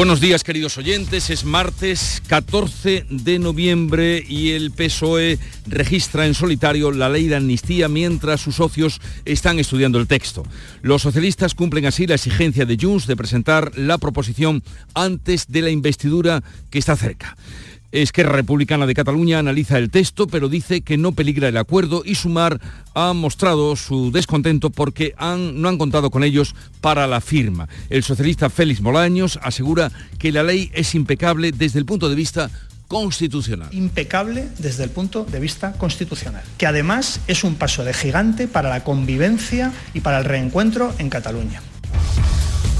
Buenos días queridos oyentes, es martes 14 de noviembre y el PSOE registra en solitario la ley de amnistía mientras sus socios están estudiando el texto. Los socialistas cumplen así la exigencia de Junts de presentar la proposición antes de la investidura que está cerca. Esquerra Republicana de Cataluña analiza el texto, pero dice que no peligra el acuerdo y Sumar ha mostrado su descontento porque no han contado con ellos para la firma. El socialista Félix Molaños asegura que la ley es impecable desde el punto de vista constitucional. Impecable desde el punto de vista constitucional, que además es un paso de gigante para la convivencia y para el reencuentro en Cataluña.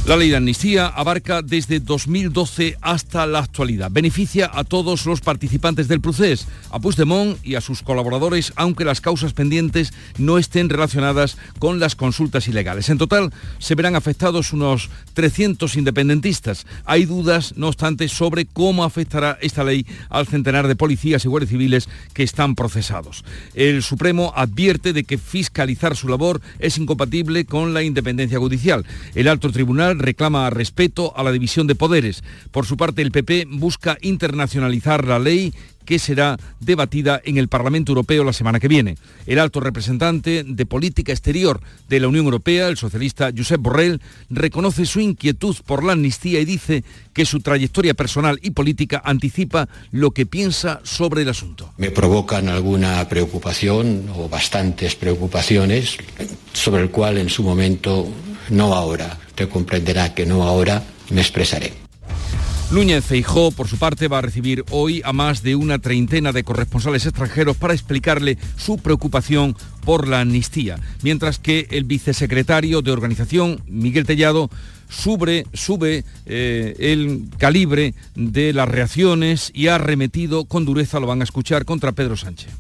La ley de amnistía abarca desde 2012 hasta la actualidad. Beneficia a todos los participantes del proceso, a Puigdemont y a sus colaboradores, aunque las causas pendientes no estén relacionadas con las consultas ilegales. En total, se verán afectados unos 300 independentistas. Hay dudas, no obstante, sobre cómo afectará esta ley al centenar de policías y guardias civiles que están procesados. El Supremo advierte de que fiscalizar su labor es incompatible con la independencia judicial. El alto tribunal reclama respeto a la división de poderes. Por su parte, el PP busca internacionalizar la ley que será debatida en el Parlamento Europeo la semana que viene. El alto representante de política exterior de la Unión Europea, el socialista Josep Borrell, reconoce su inquietud por la amnistía y dice que su trayectoria personal y política anticipa lo que piensa sobre el asunto. Me provocan alguna preocupación o bastantes preocupaciones sobre el cual en su momento, no ahora, comprenderá que no ahora, me expresaré. Núñez Feijó, por su parte, va a recibir hoy a más de una treintena de corresponsales extranjeros para explicarle su preocupación por la amnistía, mientras que el vicesecretario de organización, Miguel Tellado, sube, sube eh, el calibre de las reacciones y ha arremetido con dureza, lo van a escuchar, contra Pedro Sánchez.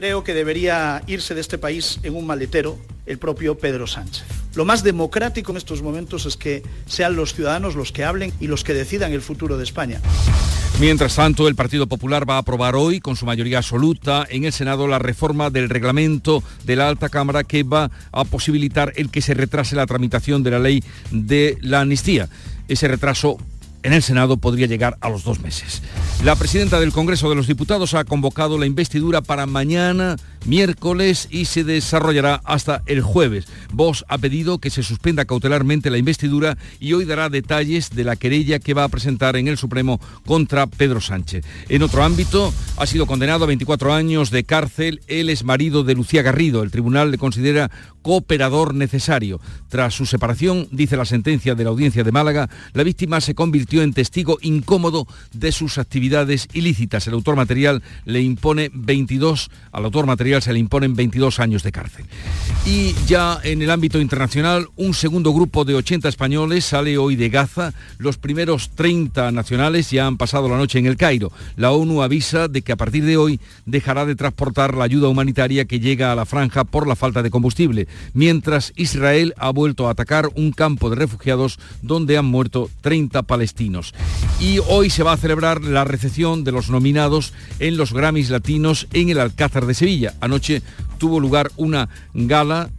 Creo que debería irse de este país en un maletero el propio Pedro Sánchez. Lo más democrático en estos momentos es que sean los ciudadanos los que hablen y los que decidan el futuro de España. Mientras tanto, el Partido Popular va a aprobar hoy, con su mayoría absoluta, en el Senado la reforma del reglamento de la alta Cámara que va a posibilitar el que se retrase la tramitación de la ley de la amnistía. Ese retraso en el Senado podría llegar a los dos meses. La presidenta del Congreso de los Diputados ha convocado la investidura para mañana, miércoles, y se desarrollará hasta el jueves. Vos ha pedido que se suspenda cautelarmente la investidura y hoy dará detalles de la querella que va a presentar en el Supremo contra Pedro Sánchez. En otro ámbito, ha sido condenado a 24 años de cárcel el exmarido de Lucía Garrido. El tribunal le considera cooperador necesario. Tras su separación, dice la sentencia de la audiencia de Málaga, la víctima se convirtió en testigo incómodo de sus actividades ilícitas. El autor material le impone 22, al autor material se le imponen 22 años de cárcel. Y ya en el ámbito internacional, un segundo grupo de 80 españoles sale hoy de Gaza. Los primeros 30 nacionales ya han pasado la noche en el Cairo. La ONU avisa de que a partir de hoy dejará de transportar la ayuda humanitaria que llega a la franja por la falta de combustible mientras Israel ha vuelto a atacar un campo de refugiados donde han muerto 30 palestinos. Y hoy se va a celebrar la recepción de los nominados en los Grammys Latinos en el Alcázar de Sevilla. Anoche tuvo lugar una gala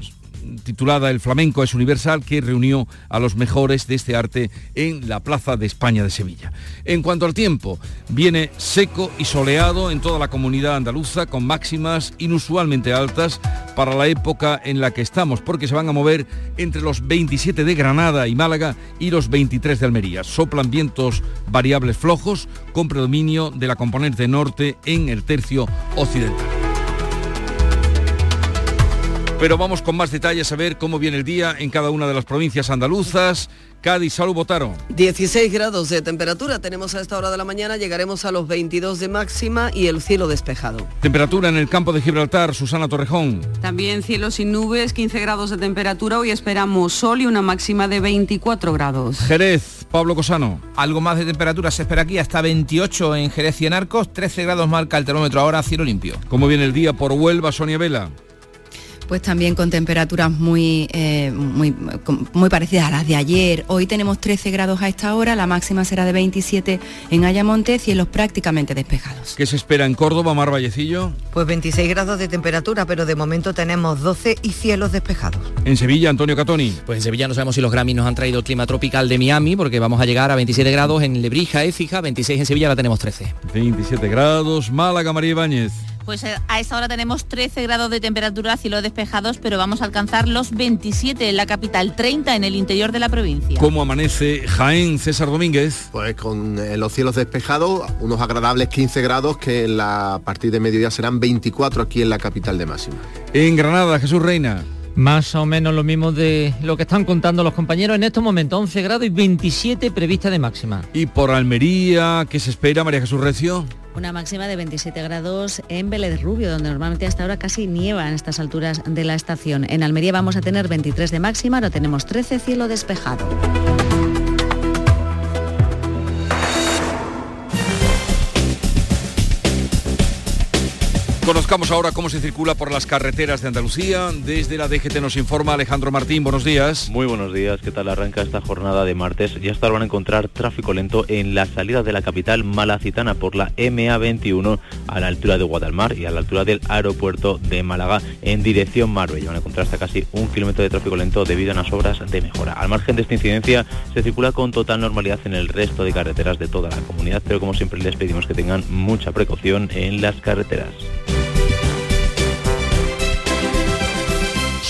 titulada El flamenco es universal, que reunió a los mejores de este arte en la Plaza de España de Sevilla. En cuanto al tiempo, viene seco y soleado en toda la comunidad andaluza, con máximas inusualmente altas para la época en la que estamos, porque se van a mover entre los 27 de Granada y Málaga y los 23 de Almería. Soplan vientos variables flojos con predominio de la componente norte en el tercio occidental. Pero vamos con más detalles a ver cómo viene el día en cada una de las provincias andaluzas. Cádiz, salud, votaron. 16 grados de temperatura tenemos a esta hora de la mañana, llegaremos a los 22 de máxima y el cielo despejado. Temperatura en el campo de Gibraltar, Susana Torrejón. También cielo sin nubes, 15 grados de temperatura, hoy esperamos sol y una máxima de 24 grados. Jerez, Pablo Cosano. Algo más de temperatura se espera aquí, hasta 28 en Jerez y en Arcos, 13 grados marca el termómetro ahora, cielo limpio. ¿Cómo viene el día por Huelva, Sonia Vela? Pues también con temperaturas muy, eh, muy, muy parecidas a las de ayer. Hoy tenemos 13 grados a esta hora, la máxima será de 27 en Ayamonte, cielos prácticamente despejados. ¿Qué se espera en Córdoba, Mar Vallecillo? Pues 26 grados de temperatura, pero de momento tenemos 12 y cielos despejados. En Sevilla, Antonio Catoni. Pues en Sevilla no sabemos si los Grammys nos han traído el clima tropical de Miami, porque vamos a llegar a 27 grados en Lebrija, Écija, 26 en Sevilla, la tenemos 13. 27 grados, Málaga, María Ibáñez. Pues eh, a esta hora tenemos 13 grados de temperatura, cielo despejados, pero vamos a alcanzar los 27 en la capital, 30 en el interior de la provincia. ¿Cómo amanece Jaén, César Domínguez? Pues con eh, los cielos despejados, unos agradables 15 grados que en la, a partir de mediodía serán 24 aquí en la capital de máxima. En Granada, Jesús Reina. Más o menos lo mismo de lo que están contando los compañeros en estos momentos, 11 grados y 27 prevista de máxima. ¿Y por Almería qué se espera, María Jesús Recio? Una máxima de 27 grados en Vélez Rubio, donde normalmente hasta ahora casi nieva en estas alturas de la estación. En Almería vamos a tener 23 de máxima, ahora tenemos 13 cielo despejado. Conozcamos ahora cómo se circula por las carreteras de Andalucía. Desde la DGT nos informa Alejandro Martín. Buenos días. Muy buenos días. ¿Qué tal arranca esta jornada de martes? Ya hasta van a encontrar tráfico lento en la salida de la capital malacitana por la MA21 a la altura de Guadalmar y a la altura del aeropuerto de Málaga en dirección Marbella. Van a encontrar hasta casi un kilómetro de tráfico lento debido a unas obras de mejora. Al margen de esta incidencia se circula con total normalidad en el resto de carreteras de toda la comunidad, pero como siempre les pedimos que tengan mucha precaución en las carreteras.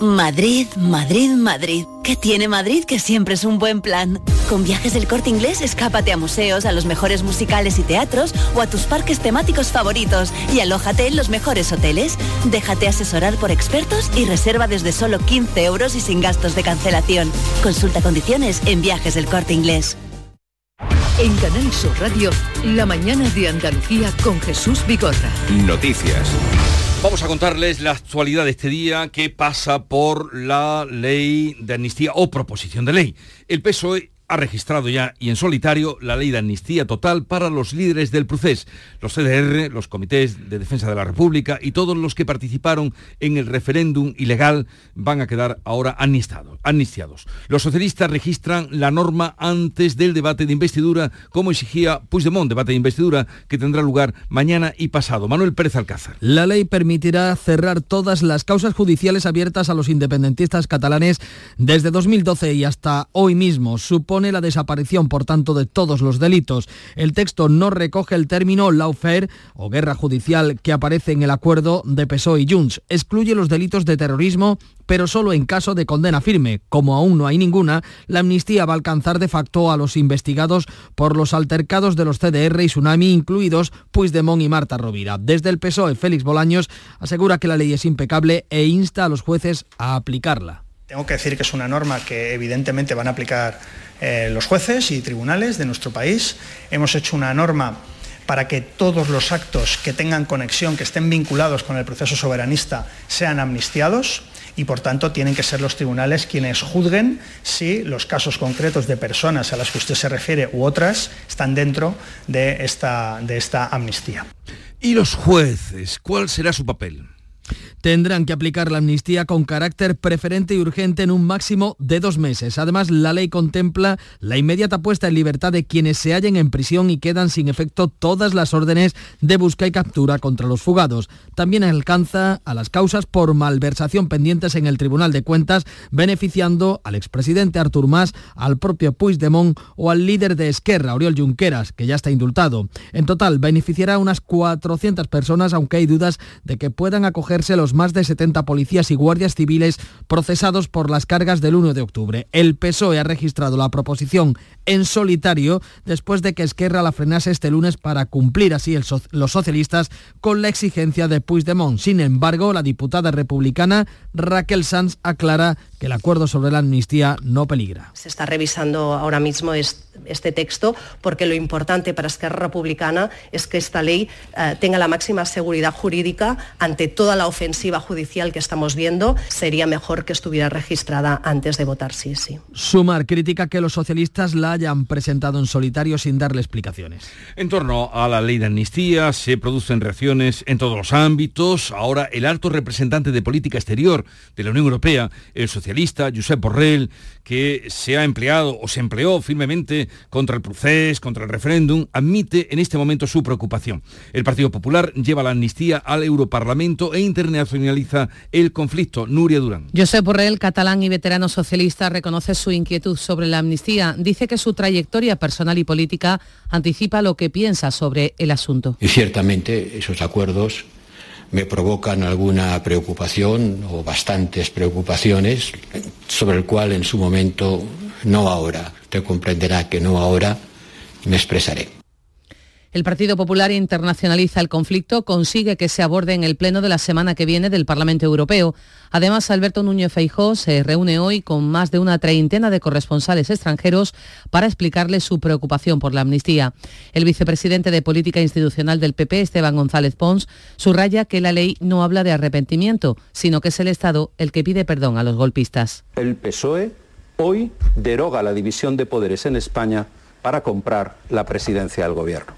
Madrid, Madrid, Madrid. ¿Qué tiene Madrid que siempre es un buen plan? Con viajes del corte inglés, escápate a museos, a los mejores musicales y teatros o a tus parques temáticos favoritos y alójate en los mejores hoteles. Déjate asesorar por expertos y reserva desde solo 15 euros y sin gastos de cancelación. Consulta condiciones en viajes del corte inglés. En Canal Sur Radio, la mañana de Andalucía con Jesús Vigorra. Noticias. Vamos a contarles la actualidad de este día que pasa por la ley de amnistía o proposición de ley. El PSOE ha registrado ya y en solitario la ley de amnistía total para los líderes del procés, los CDR, los comités de defensa de la República y todos los que participaron en el referéndum ilegal van a quedar ahora amnistiados. Los socialistas registran la norma antes del debate de investidura, como exigía Puigdemont, debate de investidura que tendrá lugar mañana y pasado. Manuel Pérez Alcázar. La ley permitirá cerrar todas las causas judiciales abiertas a los independentistas catalanes desde 2012 y hasta hoy mismo. Supone la desaparición, por tanto, de todos los delitos. El texto no recoge el término lawfare o guerra judicial que aparece en el acuerdo de PSOE y Junts. Excluye los delitos de terrorismo, pero solo en caso de condena firme. Como aún no hay ninguna, la amnistía va a alcanzar de facto a los investigados por los altercados de los CDR y Tsunami, incluidos Puigdemont y Marta Rovira. Desde el PSOE, Félix Bolaños asegura que la ley es impecable e insta a los jueces a aplicarla. Tengo que decir que es una norma que evidentemente van a aplicar eh, los jueces y tribunales de nuestro país. Hemos hecho una norma para que todos los actos que tengan conexión, que estén vinculados con el proceso soberanista, sean amnistiados y por tanto tienen que ser los tribunales quienes juzguen si los casos concretos de personas a las que usted se refiere u otras están dentro de esta, de esta amnistía. ¿Y los jueces? ¿Cuál será su papel? Tendrán que aplicar la amnistía con carácter preferente y urgente en un máximo de dos meses. Además, la ley contempla la inmediata puesta en libertad de quienes se hallen en prisión y quedan sin efecto todas las órdenes de busca y captura contra los fugados. También alcanza a las causas por malversación pendientes en el Tribunal de Cuentas, beneficiando al expresidente Artur Mas, al propio Puigdemont o al líder de Esquerra, Oriol Junqueras, que ya está indultado. En total, beneficiará a unas 400 personas, aunque hay dudas de que puedan acogerse los más de 70 policías y guardias civiles procesados por las cargas del 1 de octubre. El PSOE ha registrado la proposición en solitario después de que Esquerra la frenase este lunes para cumplir así los socialistas con la exigencia de Puigdemont. Sin embargo, la diputada republicana Raquel Sanz aclara que el acuerdo sobre la amnistía no peligra. Se está revisando ahora mismo este texto porque lo importante para Esquerra Republicana es que esta ley eh, tenga la máxima seguridad jurídica ante toda la ofensiva judicial que estamos viendo. Sería mejor que estuviera registrada antes de votar sí, sí. Sumar crítica que los socialistas la hayan presentado en solitario sin darle explicaciones. En torno a la ley de amnistía se producen reacciones en todos los ámbitos. Ahora el alto representante de política exterior de la Unión Europea, el socialista Josep Borrell, que se ha empleado o se empleó firmemente contra el procés, contra el referéndum, admite en este momento su preocupación. El Partido Popular lleva la amnistía al Europarlamento e internacionaliza el conflicto. Nuria Durán. Josep Borrell, catalán y veterano socialista, reconoce su inquietud sobre la amnistía. Dice que su trayectoria personal y política anticipa lo que piensa sobre el asunto. Y ciertamente esos acuerdos me provocan alguna preocupación o bastantes preocupaciones, sobre el cual en su momento, no ahora, usted comprenderá que no ahora, me expresaré. El Partido Popular internacionaliza el conflicto, consigue que se aborde en el pleno de la semana que viene del Parlamento Europeo. Además, Alberto Núñez Feijó se reúne hoy con más de una treintena de corresponsales extranjeros para explicarle su preocupación por la amnistía. El vicepresidente de Política Institucional del PP, Esteban González Pons, subraya que la ley no habla de arrepentimiento, sino que es el Estado el que pide perdón a los golpistas. El PSOE hoy deroga la división de poderes en España para comprar la presidencia del Gobierno.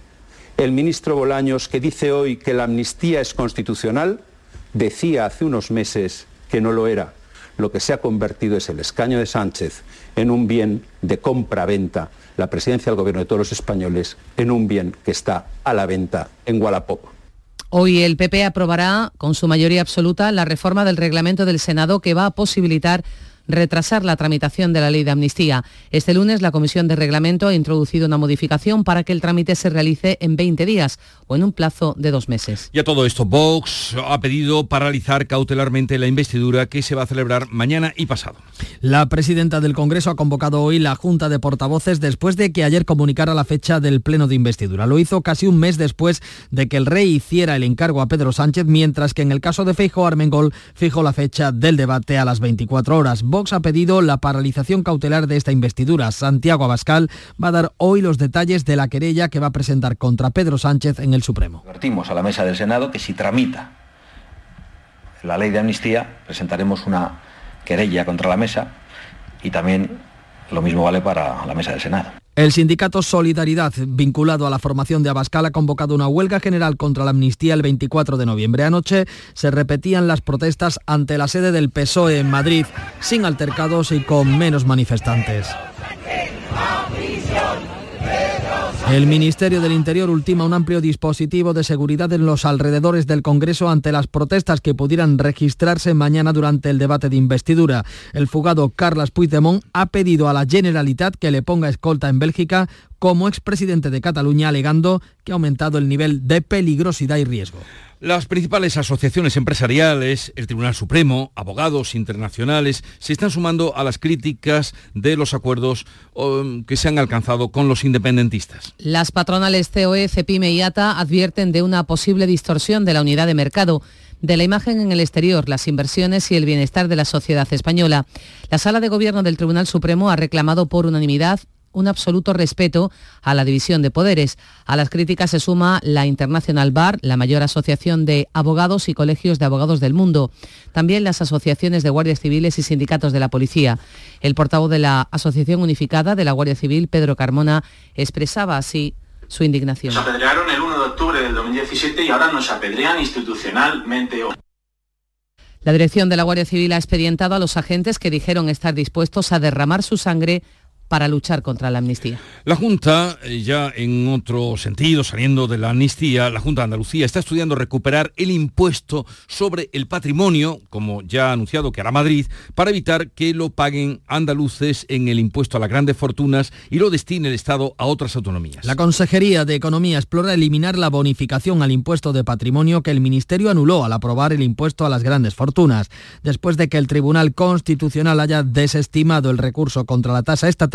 El ministro Bolaños, que dice hoy que la amnistía es constitucional, decía hace unos meses que no lo era. Lo que se ha convertido es el escaño de Sánchez en un bien de compra-venta, la presidencia del gobierno de todos los españoles en un bien que está a la venta en Wallapop. Hoy el PP aprobará con su mayoría absoluta la reforma del reglamento del Senado que va a posibilitar retrasar la tramitación de la ley de amnistía. Este lunes la Comisión de Reglamento ha introducido una modificación para que el trámite se realice en 20 días o en un plazo de dos meses. Y a todo esto, Vox ha pedido paralizar cautelarmente la investidura que se va a celebrar mañana y pasado. La presidenta del Congreso ha convocado hoy la Junta de Portavoces después de que ayer comunicara la fecha del pleno de investidura. Lo hizo casi un mes después de que el rey hiciera el encargo a Pedro Sánchez, mientras que en el caso de Feijo Armengol fijó la fecha del debate a las 24 horas. Vox ha pedido la paralización cautelar de esta investidura. Santiago Abascal va a dar hoy los detalles de la querella que va a presentar contra Pedro Sánchez en el Supremo. Advertimos a la mesa del Senado que si tramita la ley de amnistía, presentaremos una querella contra la mesa y también lo mismo vale para la mesa del Senado. El sindicato Solidaridad, vinculado a la formación de Abascal, ha convocado una huelga general contra la amnistía el 24 de noviembre. Anoche se repetían las protestas ante la sede del PSOE en Madrid, sin altercados y con menos manifestantes. El Ministerio del Interior ultima un amplio dispositivo de seguridad en los alrededores del Congreso ante las protestas que pudieran registrarse mañana durante el debate de investidura. El fugado Carles Puigdemont ha pedido a la Generalitat que le ponga escolta en Bélgica como expresidente de Cataluña, alegando que ha aumentado el nivel de peligrosidad y riesgo. Las principales asociaciones empresariales, el Tribunal Supremo, abogados internacionales, se están sumando a las críticas de los acuerdos um, que se han alcanzado con los independentistas. Las patronales COE, CEPIME y ATA advierten de una posible distorsión de la unidad de mercado de la imagen en el exterior, las inversiones y el bienestar de la sociedad española. La Sala de Gobierno del Tribunal Supremo ha reclamado por unanimidad un absoluto respeto a la división de poderes. A las críticas se suma la International Bar, la mayor asociación de abogados y colegios de abogados del mundo. También las asociaciones de guardias civiles y sindicatos de la policía. El portavoz de la Asociación Unificada de la Guardia Civil, Pedro Carmona, expresaba así su indignación. Nos apedrearon el 1 de octubre del 2017 y ahora nos apedrean institucionalmente. La dirección de la Guardia Civil ha expedientado a los agentes que dijeron estar dispuestos a derramar su sangre para luchar contra la amnistía. La Junta, eh, ya en otro sentido, saliendo de la amnistía, la Junta de Andalucía está estudiando recuperar el impuesto sobre el patrimonio, como ya ha anunciado que hará Madrid, para evitar que lo paguen andaluces en el impuesto a las grandes fortunas y lo destine el Estado a otras autonomías. La Consejería de Economía explora eliminar la bonificación al impuesto de patrimonio que el Ministerio anuló al aprobar el impuesto a las grandes fortunas, después de que el Tribunal Constitucional haya desestimado el recurso contra la tasa estatal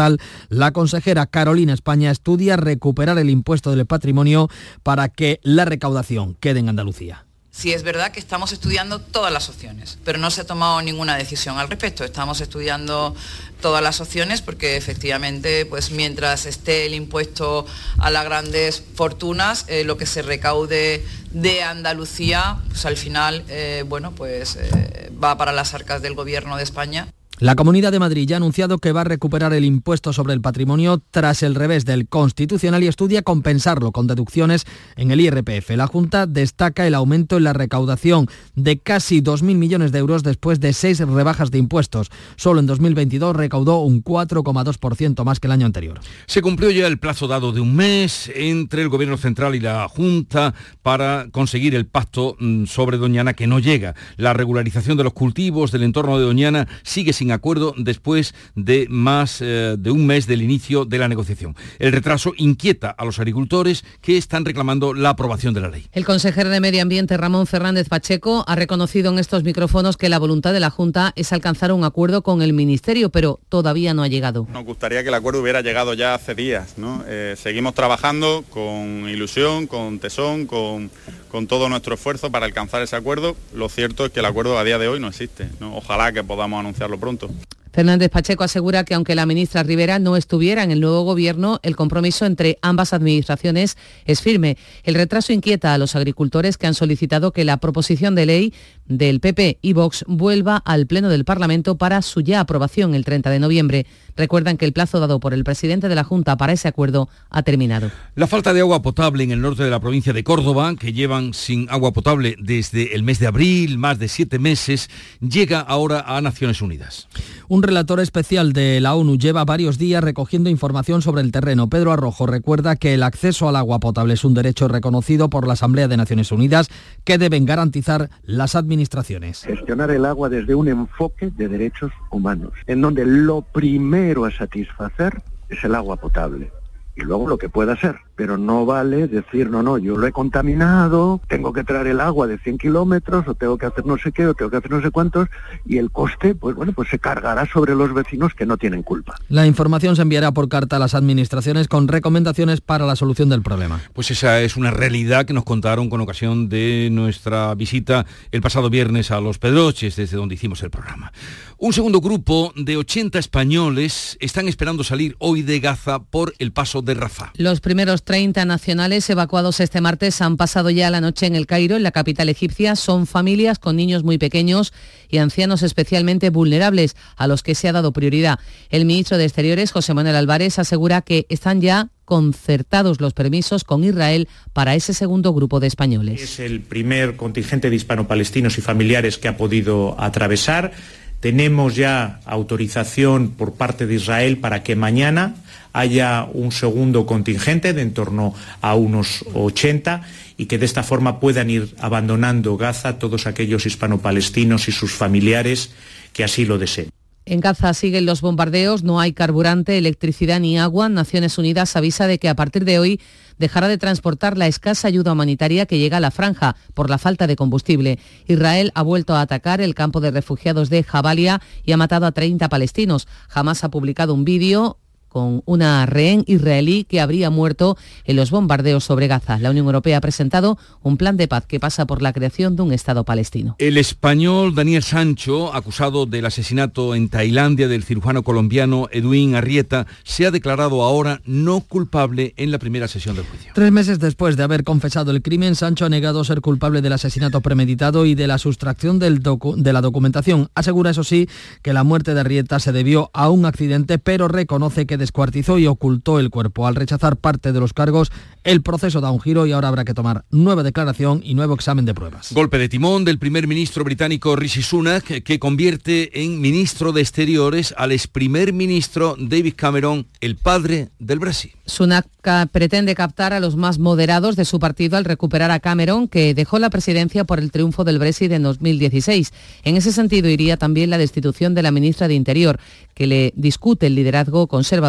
la consejera Carolina España estudia recuperar el impuesto del patrimonio para que la recaudación quede en Andalucía. Sí, es verdad que estamos estudiando todas las opciones, pero no se ha tomado ninguna decisión al respecto. Estamos estudiando todas las opciones porque efectivamente, pues mientras esté el impuesto a las grandes fortunas, eh, lo que se recaude de Andalucía, pues al final, eh, bueno, pues eh, va para las arcas del gobierno de España. La Comunidad de Madrid ya ha anunciado que va a recuperar el impuesto sobre el patrimonio tras el revés del Constitucional y estudia compensarlo con deducciones en el IRPF. La Junta destaca el aumento en la recaudación de casi 2.000 millones de euros después de seis rebajas de impuestos. Solo en 2022 recaudó un 4,2% más que el año anterior. Se cumplió ya el plazo dado de un mes entre el Gobierno Central y la Junta para conseguir el pacto mm, sobre Doñana que no llega. La regularización de los cultivos del entorno de Doñana sigue sin acuerdo después de más eh, de un mes del inicio de la negociación. El retraso inquieta a los agricultores que están reclamando la aprobación de la ley. El consejero de Medio Ambiente, Ramón Fernández Pacheco, ha reconocido en estos micrófonos que la voluntad de la Junta es alcanzar un acuerdo con el Ministerio, pero todavía no ha llegado. Nos gustaría que el acuerdo hubiera llegado ya hace días. Eh, seguimos trabajando con ilusión, con tesón, con, con todo nuestro esfuerzo para alcanzar ese acuerdo. Lo cierto es que el acuerdo a día de hoy no existe. Ojalá que podamos anunciarlo pronto. Fernández Pacheco asegura que aunque la ministra Rivera no estuviera en el nuevo gobierno, el compromiso entre ambas administraciones es firme. El retraso inquieta a los agricultores que han solicitado que la proposición de ley del PP y Vox vuelva al Pleno del Parlamento para su ya aprobación el 30 de noviembre. Recuerdan que el plazo dado por el presidente de la Junta para ese acuerdo ha terminado. La falta de agua potable en el norte de la provincia de Córdoba, que llevan sin agua potable desde el mes de abril, más de siete meses, llega ahora a Naciones Unidas. Un relator especial de la ONU lleva varios días recogiendo información sobre el terreno. Pedro Arrojo recuerda que el acceso al agua potable es un derecho reconocido por la Asamblea de Naciones Unidas que deben garantizar las administraciones. Gestionar el agua desde un enfoque de derechos humanos, en donde lo primero a satisfacer es el agua potable. Y luego lo que pueda ser pero no vale decir, no, no, yo lo he contaminado, tengo que traer el agua de 100 kilómetros, o tengo que hacer no sé qué, o tengo que hacer no sé cuántos, y el coste, pues bueno, pues se cargará sobre los vecinos que no tienen culpa. La información se enviará por carta a las administraciones con recomendaciones para la solución del problema. Pues esa es una realidad que nos contaron con ocasión de nuestra visita el pasado viernes a Los Pedroches, desde donde hicimos el programa. Un segundo grupo de 80 españoles están esperando salir hoy de Gaza por el paso de Rafah. Los primeros 30 nacionales evacuados este martes han pasado ya la noche en el Cairo, en la capital egipcia. Son familias con niños muy pequeños y ancianos especialmente vulnerables a los que se ha dado prioridad. El ministro de Exteriores, José Manuel Álvarez, asegura que están ya concertados los permisos con Israel para ese segundo grupo de españoles. Es el primer contingente de hispano-palestinos y familiares que ha podido atravesar. Tenemos ya autorización por parte de Israel para que mañana haya un segundo contingente de en torno a unos 80 y que de esta forma puedan ir abandonando Gaza todos aquellos hispano-palestinos y sus familiares que así lo deseen. En Gaza siguen los bombardeos, no hay carburante, electricidad ni agua. Naciones Unidas avisa de que a partir de hoy dejará de transportar la escasa ayuda humanitaria que llega a la franja por la falta de combustible. Israel ha vuelto a atacar el campo de refugiados de Jabalia y ha matado a 30 palestinos. Jamás ha publicado un vídeo con una rehén israelí que habría muerto en los bombardeos sobre Gaza. La Unión Europea ha presentado un plan de paz que pasa por la creación de un Estado palestino. El español Daniel Sancho, acusado del asesinato en Tailandia del cirujano colombiano Edwin Arrieta, se ha declarado ahora no culpable en la primera sesión del juicio. Tres meses después de haber confesado el crimen, Sancho ha negado ser culpable del asesinato premeditado y de la sustracción del de la documentación. Asegura, eso sí, que la muerte de Arrieta se debió a un accidente, pero reconoce que descuartizó y ocultó el cuerpo. Al rechazar parte de los cargos, el proceso da un giro y ahora habrá que tomar nueva declaración y nuevo examen de pruebas. Golpe de timón del primer ministro británico Rishi Sunak, que convierte en ministro de Exteriores al ex primer ministro David Cameron, el padre del Brasil. Sunak pretende captar a los más moderados de su partido al recuperar a Cameron, que dejó la presidencia por el triunfo del Brexit en 2016. En ese sentido iría también la destitución de la ministra de Interior, que le discute el liderazgo conservador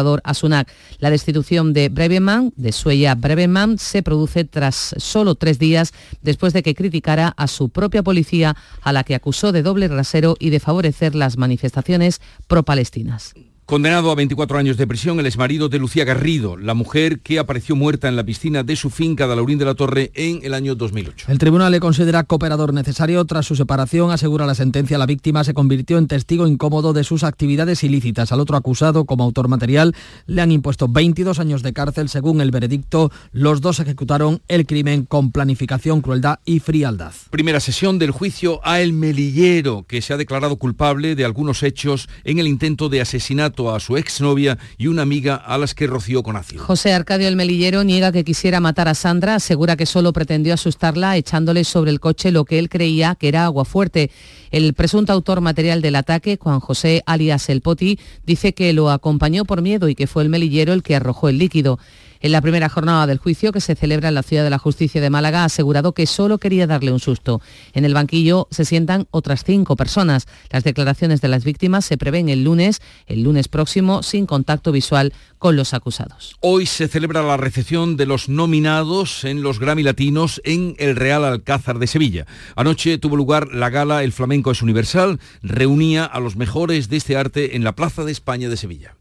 La destitución de Breveman, de Sueya Breveman, se produce tras solo tres días después de que criticara a su propia policía, a la que acusó de doble rasero y de favorecer las manifestaciones pro-palestinas. Condenado a 24 años de prisión, el exmarido de Lucía Garrido, la mujer que apareció muerta en la piscina de su finca de Laurín de la Torre en el año 2008. El tribunal le considera cooperador necesario. Tras su separación, asegura la sentencia, la víctima se convirtió en testigo incómodo de sus actividades ilícitas. Al otro acusado, como autor material, le han impuesto 22 años de cárcel. Según el veredicto, los dos ejecutaron el crimen con planificación, crueldad y frialdad. Primera sesión del juicio a El Melillero, que se ha declarado culpable de algunos hechos en el intento de asesinato a su exnovia y una amiga a las que roció con ácido. José Arcadio el Melillero niega que quisiera matar a Sandra, asegura que solo pretendió asustarla echándole sobre el coche lo que él creía que era agua fuerte. El presunto autor material del ataque, Juan José alias El Poti, dice que lo acompañó por miedo y que fue el Melillero el que arrojó el líquido. En la primera jornada del juicio, que se celebra en la Ciudad de la Justicia de Málaga, ha asegurado que solo quería darle un susto. En el banquillo se sientan otras cinco personas. Las declaraciones de las víctimas se prevén el lunes, el lunes próximo, sin contacto visual con los acusados. Hoy se celebra la recepción de los nominados en los Grammy Latinos en el Real Alcázar de Sevilla. Anoche tuvo lugar la gala El Flamenco es Universal, reunía a los mejores de este arte en la Plaza de España de Sevilla.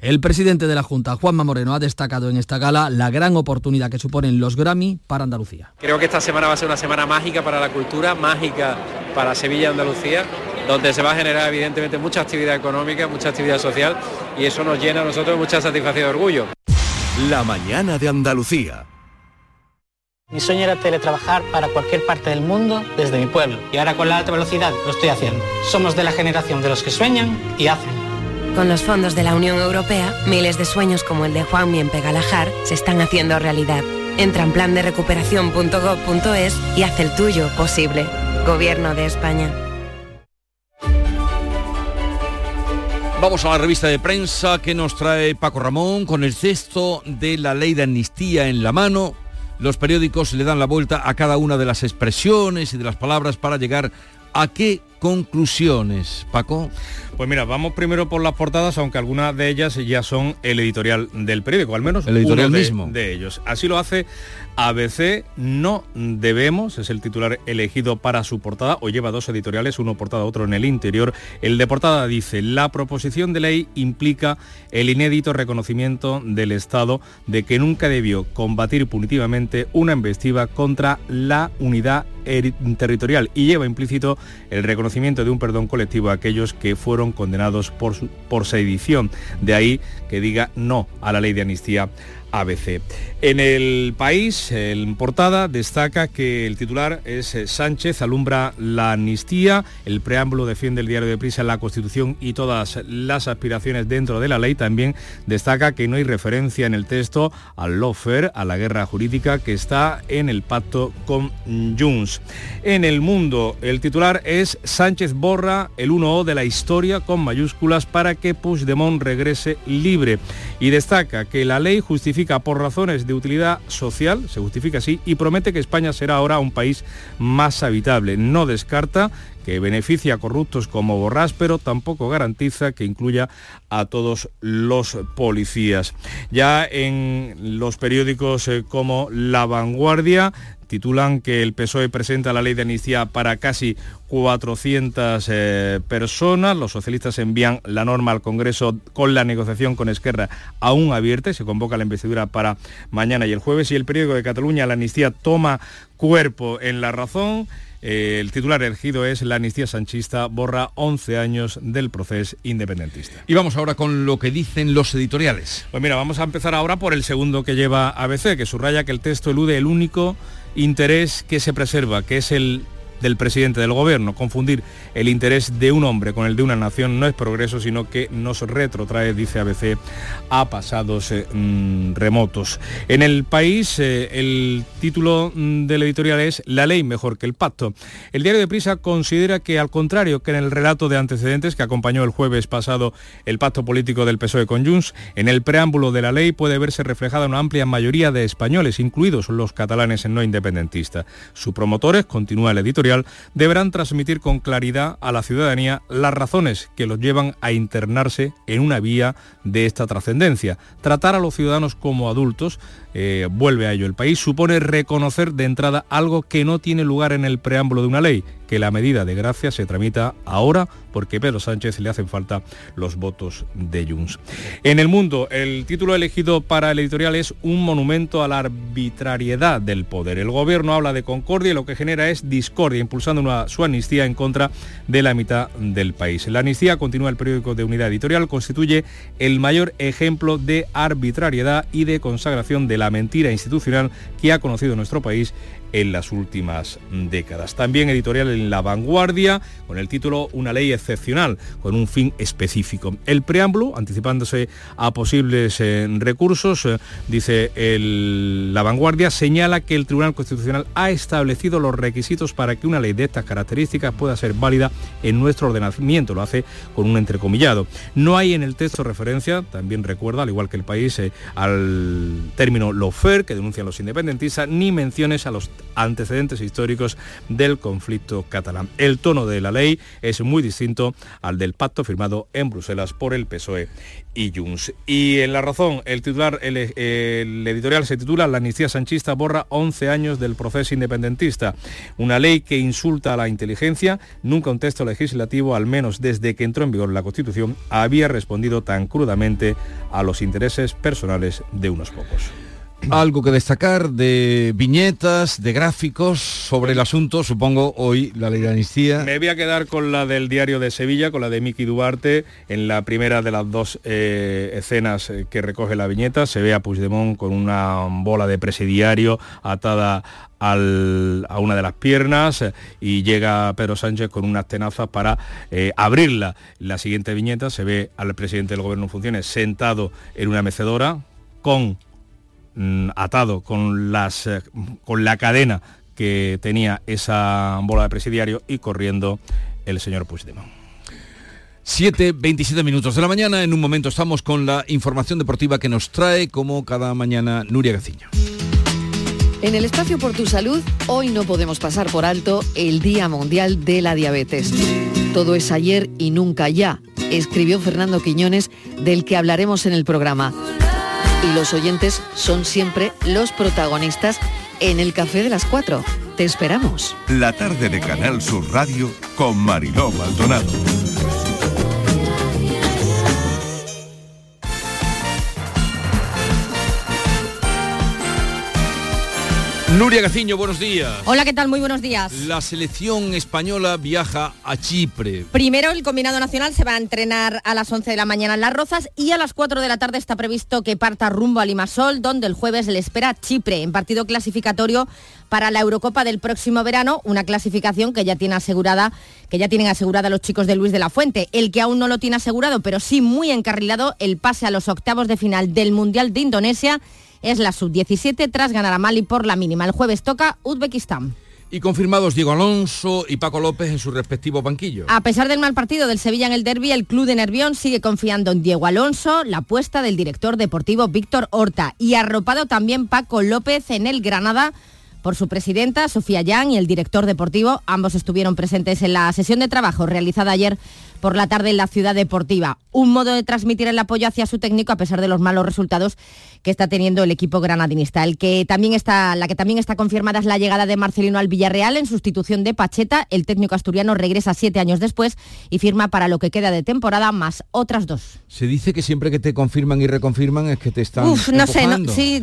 El presidente de la Junta, Juanma Moreno, ha destacado en esta gala la gran oportunidad que suponen los Grammy para Andalucía. Creo que esta semana va a ser una semana mágica para la cultura, mágica para Sevilla y Andalucía, donde se va a generar evidentemente mucha actividad económica, mucha actividad social y eso nos llena a nosotros mucha satisfacción y orgullo. La mañana de Andalucía. Mi sueño era teletrabajar para cualquier parte del mundo desde mi pueblo y ahora con la alta velocidad lo estoy haciendo. Somos de la generación de los que sueñan y hacen. Con los fondos de la Unión Europea, miles de sueños como el de Juan Mien Pegalajar se están haciendo realidad. Entra en plan de recuperación.gov.es y haz el tuyo posible. Gobierno de España. Vamos a la revista de prensa que nos trae Paco Ramón con el cesto de la ley de amnistía en la mano. Los periódicos le dan la vuelta a cada una de las expresiones y de las palabras para llegar a qué conclusiones, Paco. Pues mira, vamos primero por las portadas, aunque algunas de ellas ya son el editorial del periódico, al menos el editorial uno de, mismo de ellos. Así lo hace ABC, no debemos, es el titular elegido para su portada, o lleva dos editoriales, uno portada, otro en el interior. El de portada dice, la proposición de ley implica el inédito reconocimiento del Estado de que nunca debió combatir punitivamente una embestida contra la unidad territorial y lleva implícito el reconocimiento de un perdón colectivo a aquellos que fueron condenados por, por sedición. De ahí que diga no a la ley de amnistía ABC. En el país, en portada, destaca que el titular es eh, Sánchez alumbra la amnistía, el preámbulo defiende el diario de prisa la Constitución y todas las aspiraciones dentro de la ley. También destaca que no hay referencia en el texto al lawfare, a la guerra jurídica que está en el pacto con Junts. En el mundo, el titular es Sánchez borra el 1O de la historia con mayúsculas para que Puigdemont regrese libre y destaca que la ley justifica por razones de utilidad social, se justifica así, y promete que España será ahora un país más habitable. No descarta que beneficia a corruptos como Borrás, pero tampoco garantiza que incluya a todos los policías. Ya en los periódicos eh, como La Vanguardia titulan que el PSOE presenta la ley de amnistía para casi 400 eh, personas. Los socialistas envían la norma al Congreso con la negociación con Esquerra aún abierta y se convoca la investidura para mañana y el jueves. Y el periódico de Cataluña, la amnistía toma cuerpo en la razón. Eh, el titular elegido es La amnistía sanchista borra 11 años del proceso independentista. Y vamos ahora con lo que dicen los editoriales. Pues mira, vamos a empezar ahora por el segundo que lleva ABC, que subraya que el texto elude el único interés que se preserva, que es el del presidente del gobierno. Confundir el interés de un hombre con el de una nación no es progreso, sino que nos retrotrae, dice ABC, a pasados eh, mm, remotos. En el país, eh, el título mm, del editorial es La ley mejor que el pacto. El diario de Prisa considera que, al contrario que en el relato de antecedentes que acompañó el jueves pasado el pacto político del PSOE con Junts, en el preámbulo de la ley puede verse reflejada una amplia mayoría de españoles, incluidos los catalanes en no independentistas. Sus promotores, continúa el editorial, deberán transmitir con claridad a la ciudadanía las razones que los llevan a internarse en una vía de esta trascendencia. Tratar a los ciudadanos como adultos, eh, vuelve a ello el país, supone reconocer de entrada algo que no tiene lugar en el preámbulo de una ley, que la medida de gracia se tramita ahora porque Pedro Sánchez le hacen falta los votos de Junts. En el mundo, el título elegido para el editorial es Un monumento a la arbitrariedad del poder. El gobierno habla de concordia y lo que genera es discordia, impulsando una, su amnistía en contra de la mitad del país. La amnistía, continúa el periódico de Unidad Editorial, constituye el mayor ejemplo de arbitrariedad y de consagración de la mentira institucional que ha conocido nuestro país en las últimas décadas. También editorial en La Vanguardia, con el título Una ley excepcional, con un fin específico. El preámbulo, anticipándose a posibles eh, recursos, eh, dice La Vanguardia, señala que el Tribunal Constitucional ha establecido los requisitos para que una ley de estas características pueda ser válida en nuestro ordenamiento. Lo hace con un entrecomillado. No hay en el texto referencia, también recuerda, al igual que el país, eh, al término lofer, que denuncian los independentistas, ni menciones a los antecedentes históricos del conflicto catalán. El tono de la ley es muy distinto al del pacto firmado en Bruselas por el PSOE y Junts. Y en La Razón, el, titular, el, el, editorial se titula La amnistía sanchista borra 11 años del proceso independentista. Una ley que insulta a la inteligencia. Nunca un texto legislativo, al menos desde que entró en vigor la Constitución, había respondido tan crudamente a los intereses personales de unos pocos. Algo que destacar de viñetas, de gráficos sobre el asunto, supongo hoy la ley de amnistía. Me voy a quedar con la del diario de Sevilla, con la de Miki Duarte, en la primera de las dos eh, escenas que recoge la viñeta, se ve a Puigdemont con una bola de presidiario atada al, a una de las piernas eh, y llega Pedro Sánchez con unas tenazas para eh, abrirla. La siguiente viñeta se ve al presidente del gobierno en funciones sentado en una mecedora con atado con, las, eh, con la cadena que tenía esa bola de presidiario y corriendo el señor Puigdemont. 7, 27 minutos de la mañana. En un momento estamos con la información deportiva que nos trae, como cada mañana, Nuria Gaciño. En el espacio por tu salud, hoy no podemos pasar por alto el Día Mundial de la Diabetes. Todo es ayer y nunca ya, escribió Fernando Quiñones, del que hablaremos en el programa y los oyentes son siempre los protagonistas en el café de las 4. Te esperamos. La tarde de Canal Sur Radio con Mariló Maldonado. Nuria Gaciño, buenos días. Hola, ¿qué tal? Muy buenos días. La selección española viaja a Chipre. Primero, el combinado nacional se va a entrenar a las 11 de la mañana en Las Rozas y a las 4 de la tarde está previsto que parta rumbo a Limasol, donde el jueves le espera Chipre, en partido clasificatorio para la Eurocopa del próximo verano, una clasificación que ya tiene asegurada, que ya tienen asegurada los chicos de Luis de la Fuente. El que aún no lo tiene asegurado, pero sí muy encarrilado, el pase a los octavos de final del Mundial de Indonesia es la sub-17 tras ganar a Mali por la mínima. El jueves toca Uzbekistán. Y confirmados Diego Alonso y Paco López en su respectivo banquillo. A pesar del mal partido del Sevilla en el derby, el club de Nervión sigue confiando en Diego Alonso, la apuesta del director deportivo Víctor Horta y arropado también Paco López en el Granada por su presidenta, Sofía Yang, y el director deportivo. Ambos estuvieron presentes en la sesión de trabajo realizada ayer por la tarde en la ciudad deportiva. Un modo de transmitir el apoyo hacia su técnico a pesar de los malos resultados que está teniendo el equipo granadinista. El que también está, la que también está confirmada es la llegada de Marcelino al Villarreal en sustitución de Pacheta. El técnico asturiano regresa siete años después y firma para lo que queda de temporada más otras dos. Se dice que siempre que te confirman y reconfirman es que te están. Uf, no sé, no, sí,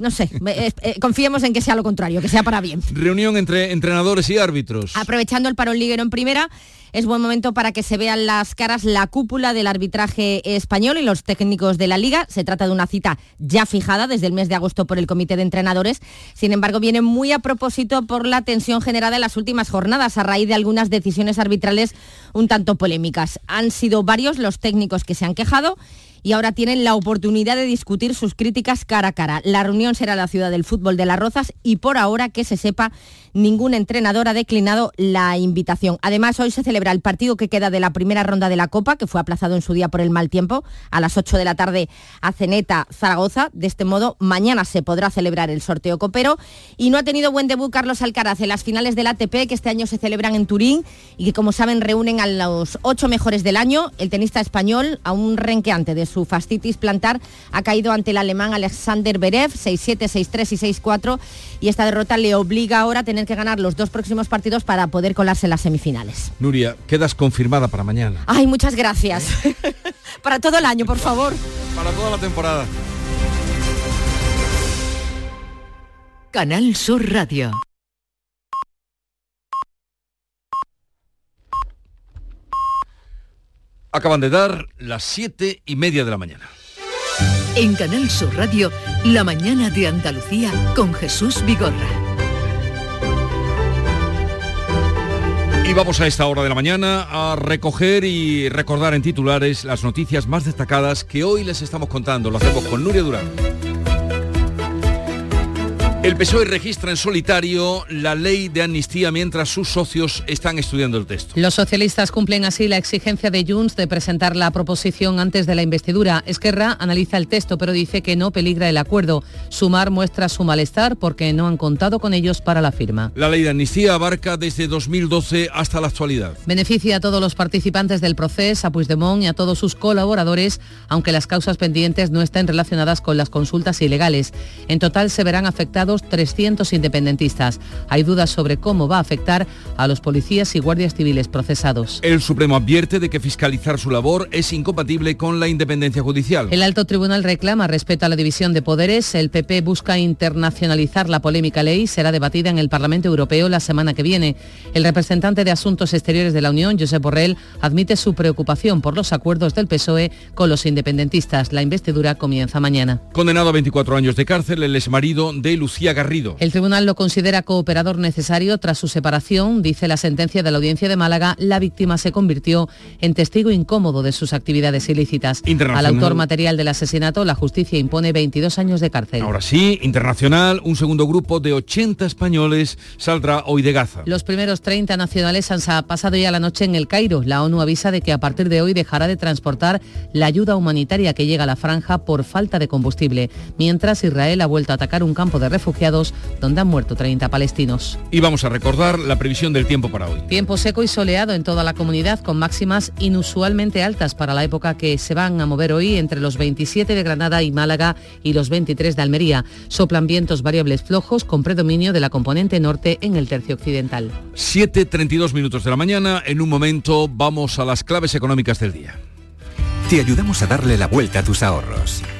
no sé. Eh, confiemos en que sea lo contrario, que sea para bien. Reunión entre entrenadores y árbitros. Aprovechando el parón liguero en primera, es buen momento para que se vean las caras la cúpula del arbitraje español y los técnicos de la liga. Se trata de una cita ya fijada desde el mes de agosto por el comité de entrenadores. Sin embargo, viene muy a propósito por la tensión generada en las últimas jornadas a raíz de algunas decisiones arbitrales un tanto polémicas. Han sido varios los técnicos que se han quejado y ahora tienen la oportunidad de discutir sus críticas cara a cara. La reunión será la ciudad del fútbol de Las Rozas y por ahora que se sepa ningún entrenador ha declinado la invitación. Además, hoy se celebra el partido que queda de la primera ronda de la Copa, que fue aplazado en su día por el mal tiempo, a las 8 de la tarde a Ceneta, Zaragoza. De este modo, mañana se podrá celebrar el sorteo copero. Y no ha tenido buen debut Carlos Alcaraz en las finales del ATP, que este año se celebran en Turín y que, como saben, reúnen a los ocho mejores del año. El tenista español, aún renqueante de su fastitis plantar, ha caído ante el alemán Alexander Berev, 6-7, 6-3 y 6-4. Y esta derrota le obliga ahora a tener que ganar los dos próximos partidos para poder colarse en las semifinales. Nuria, quedas confirmada para mañana. Ay, muchas gracias. para todo el año, por favor. Para toda la temporada. Canal Sur Radio. Acaban de dar las siete y media de la mañana. En Canal Sur Radio, la mañana de Andalucía con Jesús Vigorra. Y vamos a esta hora de la mañana a recoger y recordar en titulares las noticias más destacadas que hoy les estamos contando. Lo hacemos con Nuria Durán. El PSOE registra en solitario la ley de amnistía mientras sus socios están estudiando el texto. Los socialistas cumplen así la exigencia de Junts de presentar la proposición antes de la investidura. Esquerra analiza el texto pero dice que no peligra el acuerdo. Sumar muestra su malestar porque no han contado con ellos para la firma. La ley de amnistía abarca desde 2012 hasta la actualidad. Beneficia a todos los participantes del proceso, a Puigdemont y a todos sus colaboradores, aunque las causas pendientes no estén relacionadas con las consultas ilegales. En total se verán afectados 300 independentistas. Hay dudas sobre cómo va a afectar a los policías y guardias civiles procesados. El Supremo advierte de que fiscalizar su labor es incompatible con la independencia judicial. El alto tribunal reclama respeto a la división de poderes. El PP busca internacionalizar la polémica ley. Será debatida en el Parlamento Europeo la semana que viene. El representante de Asuntos Exteriores de la Unión, Josep Borrell, admite su preocupación por los acuerdos del PSOE con los independentistas. La investidura comienza mañana. Condenado a 24 años de cárcel, el exmarido de Lucía Garrido. El tribunal lo considera cooperador necesario tras su separación, dice la sentencia de la audiencia de Málaga, la víctima se convirtió en testigo incómodo de sus actividades ilícitas. Al autor material del asesinato, la justicia impone 22 años de cárcel. Ahora sí, internacional, un segundo grupo de 80 españoles saldrá hoy de Gaza. Los primeros 30 nacionales han pasado ya la noche en el Cairo. La ONU avisa de que a partir de hoy dejará de transportar la ayuda humanitaria que llega a la franja por falta de combustible, mientras Israel ha vuelto a atacar un campo de refugiados donde han muerto 30 palestinos. Y vamos a recordar la previsión del tiempo para hoy. Tiempo seco y soleado en toda la comunidad con máximas inusualmente altas para la época que se van a mover hoy entre los 27 de Granada y Málaga y los 23 de Almería. Soplan vientos variables flojos con predominio de la componente norte en el tercio occidental. 7.32 minutos de la mañana. En un momento vamos a las claves económicas del día. Te ayudamos a darle la vuelta a tus ahorros.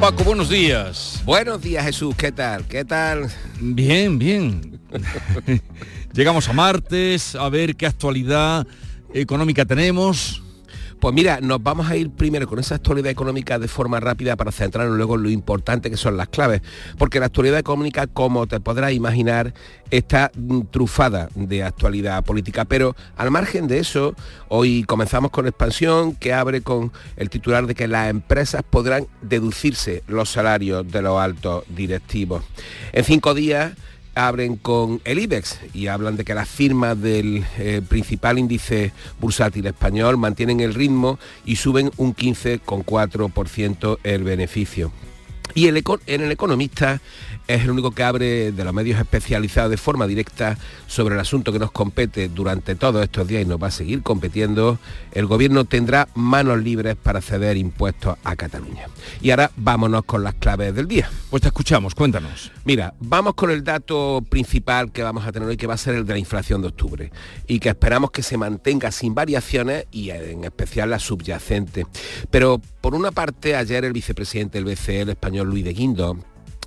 Paco, buenos días. Buenos días Jesús, ¿qué tal? ¿Qué tal? Bien, bien. Llegamos a martes, a ver qué actualidad económica tenemos. Pues mira, nos vamos a ir primero con esa actualidad económica de forma rápida para centrarnos luego en lo importante que son las claves, porque la actualidad económica, como te podrás imaginar, está mm, trufada de actualidad política, pero al margen de eso, hoy comenzamos con expansión que abre con el titular de que las empresas podrán deducirse los salarios de los altos directivos. En cinco días abren con el IBEX y hablan de que las firmas del eh, principal índice bursátil español mantienen el ritmo y suben un 15,4% el beneficio. Y en el economista es el único que abre de los medios especializados de forma directa sobre el asunto que nos compete durante todos estos días y nos va a seguir competiendo. El gobierno tendrá manos libres para ceder impuestos a Cataluña. Y ahora vámonos con las claves del día. Pues te escuchamos, cuéntanos. Mira, vamos con el dato principal que vamos a tener hoy, que va a ser el de la inflación de octubre y que esperamos que se mantenga sin variaciones y en especial la subyacente. Pero por una parte, ayer el vicepresidente del BCE, el español Luis de Guindo,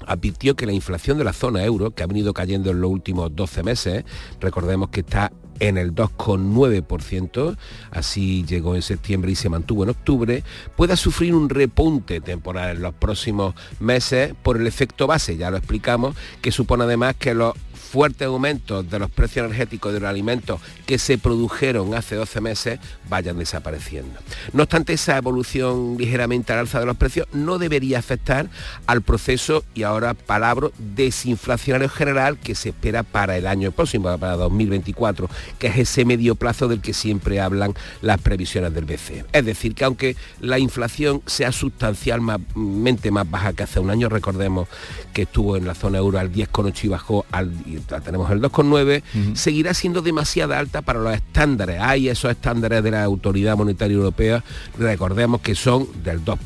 advirtió que la inflación de la zona euro, que ha venido cayendo en los últimos 12 meses, recordemos que está en el 2,9%, así llegó en septiembre y se mantuvo en octubre, pueda sufrir un repunte temporal en los próximos meses por el efecto base, ya lo explicamos, que supone además que los fuertes aumentos de los precios energéticos de los alimentos que se produjeron hace 12 meses vayan desapareciendo. No obstante, esa evolución ligeramente al alza de los precios no debería afectar al proceso, y ahora palabra, desinflacionario general que se espera para el año próximo, para 2024, que es ese medio plazo del que siempre hablan las previsiones del BCE. Es decir, que aunque la inflación sea sustancialmente más baja que hace un año, recordemos que estuvo en la zona euro al 10,8 y bajó al tenemos el 2,9, seguirá siendo demasiado alta para los estándares. Hay esos estándares de la Autoridad Monetaria Europea, recordemos que son del 2%.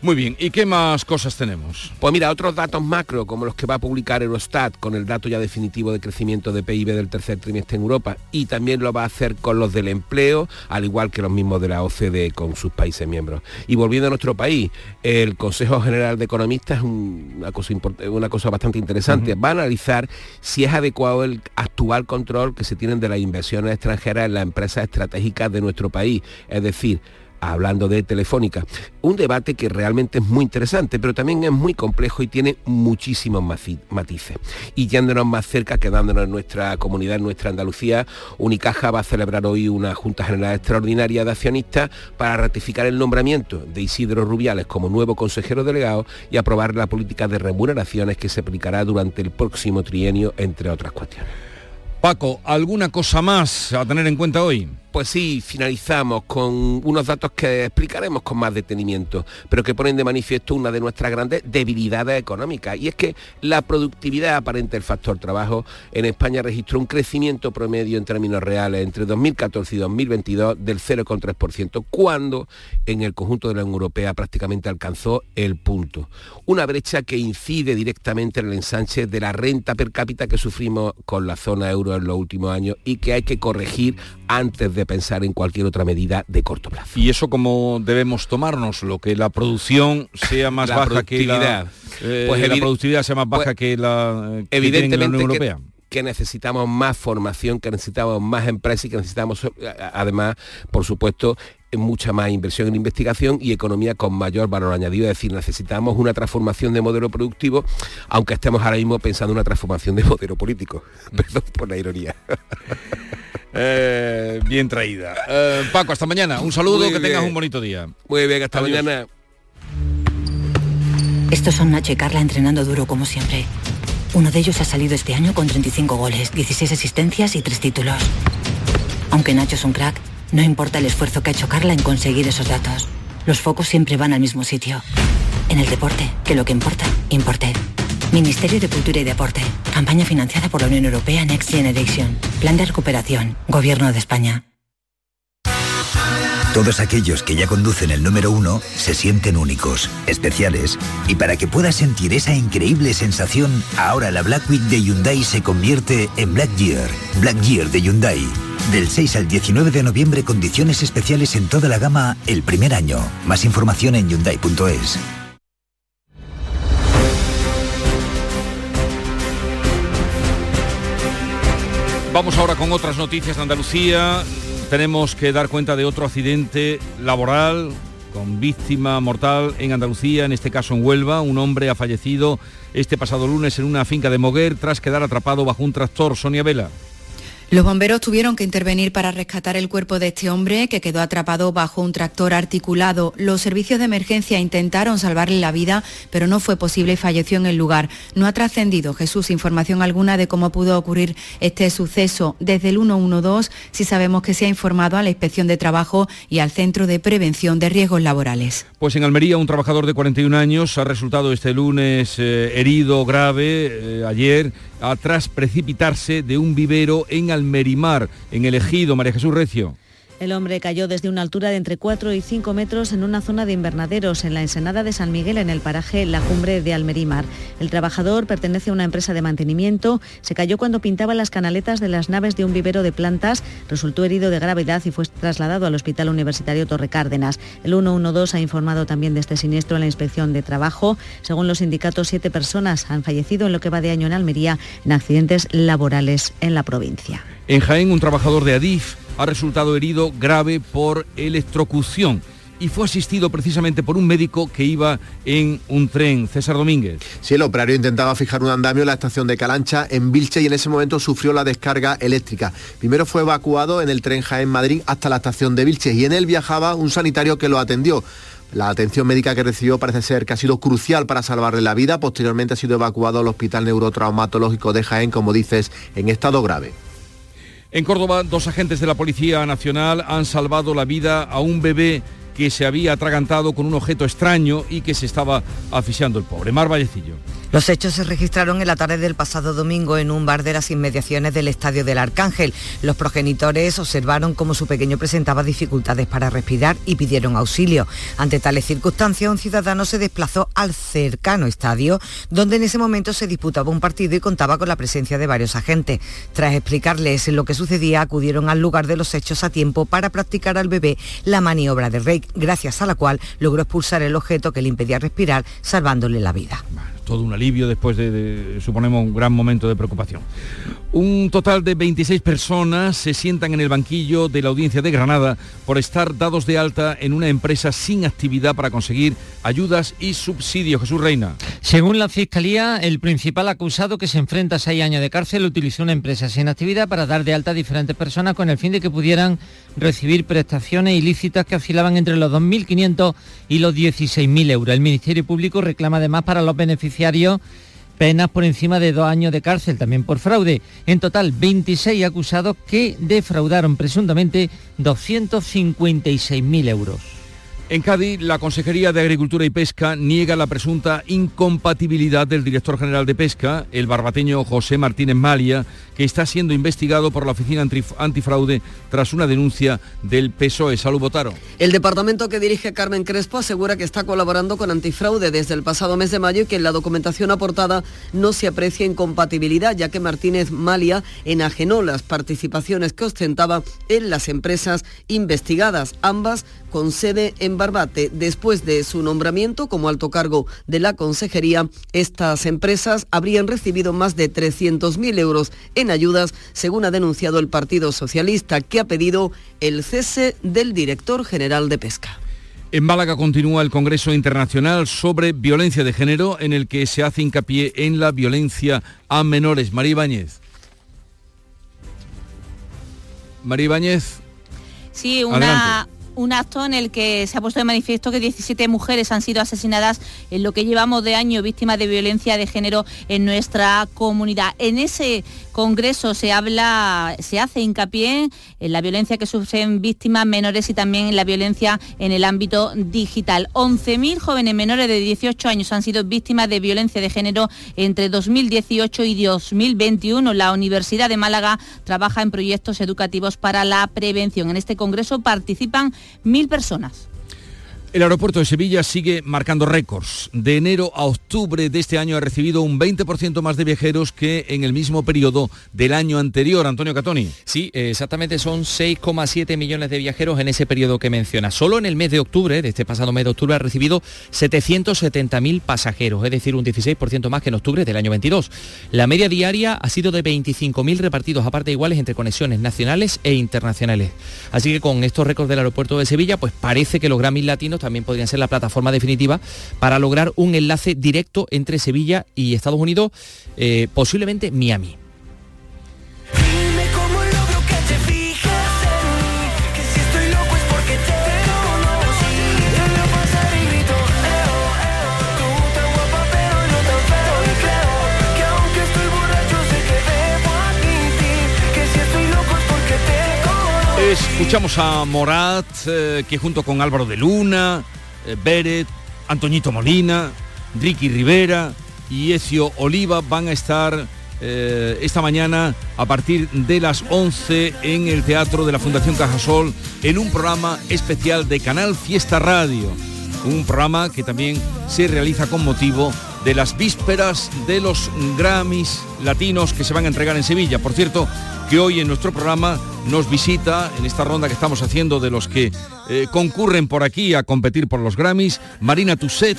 Muy bien, ¿y qué más cosas tenemos? Pues mira, otros datos macro, como los que va a publicar Eurostat con el dato ya definitivo de crecimiento de PIB del tercer trimestre en Europa y también lo va a hacer con los del empleo, al igual que los mismos de la OCDE con sus países miembros. Y volviendo a nuestro país, el Consejo General de Economistas es una cosa, una cosa bastante interesante. Va a analizar si es adecuado el actual control que se tienen de las inversiones extranjeras en las empresas estratégicas de nuestro país. Es decir, hablando de Telefónica. Un debate que realmente es muy interesante, pero también es muy complejo y tiene muchísimos matices. Y yéndonos más cerca, quedándonos en nuestra comunidad, en nuestra Andalucía, Unicaja va a celebrar hoy una Junta General Extraordinaria de Accionistas para ratificar el nombramiento de Isidro Rubiales como nuevo consejero delegado y aprobar la política de remuneraciones que se aplicará durante el próximo trienio, entre otras cuestiones. Paco, ¿alguna cosa más a tener en cuenta hoy? Pues sí, finalizamos con unos datos que explicaremos con más detenimiento, pero que ponen de manifiesto una de nuestras grandes debilidades económicas, y es que la productividad aparente del factor trabajo en España registró un crecimiento promedio en términos reales entre 2014 y 2022 del 0,3%, cuando en el conjunto de la Unión Europea prácticamente alcanzó el punto. Una brecha que incide directamente en el ensanche de la renta per cápita que sufrimos con la zona euro en los últimos años y que hay que corregir antes de pensar en cualquier otra medida de corto plazo. ¿Y eso cómo debemos tomarnos? Lo que la producción sea más baja que la, eh, pues la productividad sea más baja pues que la que evidentemente la Unión Europea. Que, necesitamos más formación, que necesitamos más empresas y que necesitamos eh, además, por supuesto, mucha más inversión en investigación y economía con mayor valor añadido. Es decir, necesitamos una transformación de modelo productivo, aunque estemos ahora mismo pensando en una transformación de modelo político. Perdón por la ironía. Eh, bien traída. Eh, Paco, hasta mañana. Un saludo, que tengas un bonito día. Muy bien, hasta mañana. Estos son Nacho y Carla entrenando duro como siempre. Uno de ellos ha salido este año con 35 goles, 16 asistencias y 3 títulos. Aunque Nacho es un crack, no importa el esfuerzo que ha hecho Carla en conseguir esos datos. Los focos siempre van al mismo sitio. En el deporte, que lo que importa, importe. Ministerio de Cultura y Deporte. Campaña financiada por la Unión Europea Next Generation. Plan de recuperación. Gobierno de España. Todos aquellos que ya conducen el número uno se sienten únicos, especiales. Y para que puedas sentir esa increíble sensación, ahora la Black Week de Hyundai se convierte en Black Year. Black Year de Hyundai. Del 6 al 19 de noviembre, condiciones especiales en toda la gama el primer año. Más información en hyundai.es. Vamos ahora con otras noticias de Andalucía. tenemos que dar cuenta de otro accidente laboral con víctima mortal en Andalucía, en este caso en Huelva. Un hombre ha fallecido este pasado lunes en una finca de Moguer tras quedar atrapado bajo un tractor. Sonia Vela. Los bomberos tuvieron que intervenir para rescatar el cuerpo de este hombre que quedó atrapado bajo un tractor articulado. Los servicios de emergencia intentaron salvarle la vida, pero no fue posible y falleció en el lugar. No ha trascendido Jesús información alguna de cómo pudo ocurrir este suceso. Desde el 112 sí sabemos que se ha informado a la Inspección de Trabajo y al Centro de Prevención de Riesgos Laborales. Pues en Almería un trabajador de 41 años ha resultado este lunes eh, herido grave eh, ayer tras precipitarse de un vivero en Almerimar, en el ejido María Jesús Recio. El hombre cayó desde una altura de entre 4 y 5 metros en una zona de invernaderos en la ensenada de San Miguel en el paraje La Cumbre de Almerimar. El trabajador pertenece a una empresa de mantenimiento, se cayó cuando pintaba las canaletas de las naves de un vivero de plantas, resultó herido de gravedad y fue trasladado al Hospital Universitario Torre Cárdenas. El 112 ha informado también de este siniestro en la inspección de trabajo. Según los sindicatos, siete personas han fallecido en lo que va de año en Almería en accidentes laborales en la provincia. En Jaén, un trabajador de Adif ha resultado herido grave por electrocución y fue asistido precisamente por un médico que iba en un tren, César Domínguez. Sí, el operario intentaba fijar un andamio en la estación de Calancha, en Vilche, y en ese momento sufrió la descarga eléctrica. Primero fue evacuado en el tren Jaén Madrid hasta la estación de Vilche y en él viajaba un sanitario que lo atendió. La atención médica que recibió parece ser que ha sido crucial para salvarle la vida. Posteriormente ha sido evacuado al Hospital Neurotraumatológico de Jaén, como dices, en estado grave. En Córdoba, dos agentes de la Policía Nacional han salvado la vida a un bebé que se había atragantado con un objeto extraño y que se estaba asfixiando el pobre. Mar Vallecillo. Los hechos se registraron en la tarde del pasado domingo en un bar de las inmediaciones del Estadio del Arcángel. Los progenitores observaron cómo su pequeño presentaba dificultades para respirar y pidieron auxilio. Ante tales circunstancias, un ciudadano se desplazó al cercano estadio, donde en ese momento se disputaba un partido y contaba con la presencia de varios agentes. Tras explicarles lo que sucedía, acudieron al lugar de los hechos a tiempo para practicar al bebé la maniobra de Rey, gracias a la cual logró expulsar el objeto que le impedía respirar, salvándole la vida todo un alivio después de, suponemos, un gran momento de preocupación. Un total de 26 personas se sientan en el banquillo de la audiencia de Granada por estar dados de alta en una empresa sin actividad para conseguir ayudas y subsidios. Jesús Reina. Según la Fiscalía, el principal acusado que se enfrenta a seis años de cárcel utilizó una empresa sin actividad para dar de alta a diferentes personas con el fin de que pudieran recibir prestaciones ilícitas que oscilaban entre los 2.500 y los 16.000 euros. El Ministerio Público reclama además para los penas por encima de dos años de cárcel, también por fraude. En total, 26 acusados que defraudaron presuntamente 256.000 euros. En Cádiz, la Consejería de Agricultura y Pesca niega la presunta incompatibilidad del director general de Pesca, el barbateño José Martínez Malia, que está siendo investigado por la Oficina Antifraude tras una denuncia del PSOE. Salud Botaro. El departamento que dirige Carmen Crespo asegura que está colaborando con Antifraude desde el pasado mes de mayo y que en la documentación aportada no se aprecia incompatibilidad, ya que Martínez Malia enajenó las participaciones que ostentaba en las empresas investigadas, ambas con sede en Barbate. Después de su nombramiento como alto cargo de la consejería, estas empresas habrían recibido más de 300.000 euros en ayudas, según ha denunciado el Partido Socialista, que ha pedido el cese del director general de Pesca. En Málaga continúa el Congreso Internacional sobre Violencia de Género, en el que se hace hincapié en la violencia a menores. María Ibáñez. María Ibáñez. Sí, una, un acto en el que se ha puesto de manifiesto que 17 mujeres han sido asesinadas en lo que llevamos de año víctimas de violencia de género en nuestra comunidad. En ese congreso se habla, se hace hincapié en la violencia que sufren víctimas menores y también en la violencia en el ámbito digital. 11.000 jóvenes menores de 18 años han sido víctimas de violencia de género entre 2018 y 2021. La Universidad de Málaga trabaja en proyectos educativos para la prevención. En este congreso participan mil personas. El aeropuerto de Sevilla sigue marcando récords. De enero a octubre de este año ha recibido un 20% más de viajeros que en el mismo periodo del año anterior. Antonio Catoni. Sí, exactamente son 6,7 millones de viajeros en ese periodo que menciona. Solo en el mes de octubre, de este pasado mes de octubre, ha recibido 770.000 pasajeros, es decir, un 16% más que en octubre del año 22. La media diaria ha sido de 25.000 repartidos a partes iguales entre conexiones nacionales e internacionales. Así que con estos récords del aeropuerto de Sevilla, pues parece que los Grammys latinos también podrían ser la plataforma definitiva para lograr un enlace directo entre Sevilla y Estados Unidos, eh, posiblemente Miami. Escuchamos a Morat, eh, que junto con Álvaro de Luna, eh, Beret, Antoñito Molina, Ricky Rivera y Ezio Oliva van a estar eh, esta mañana a partir de las 11 en el Teatro de la Fundación Cajasol en un programa especial de Canal Fiesta Radio. Un programa que también se realiza con motivo de las vísperas de los Grammys latinos que se van a entregar en Sevilla. Por cierto, que hoy en nuestro programa nos visita, en esta ronda que estamos haciendo de los que eh, concurren por aquí a competir por los Grammys, Marina Tusset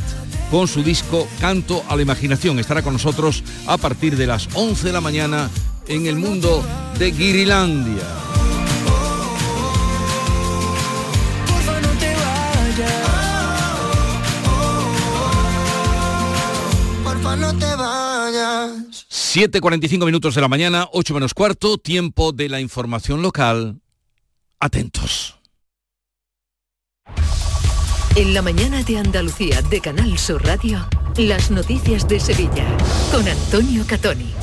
con su disco Canto a la Imaginación. Estará con nosotros a partir de las 11 de la mañana en el mundo de Guirilandia. No te vayas. 7.45 minutos de la mañana, 8 menos cuarto, tiempo de la información local. Atentos. En la mañana de Andalucía de Canal Sur Radio, las noticias de Sevilla con Antonio Catoni.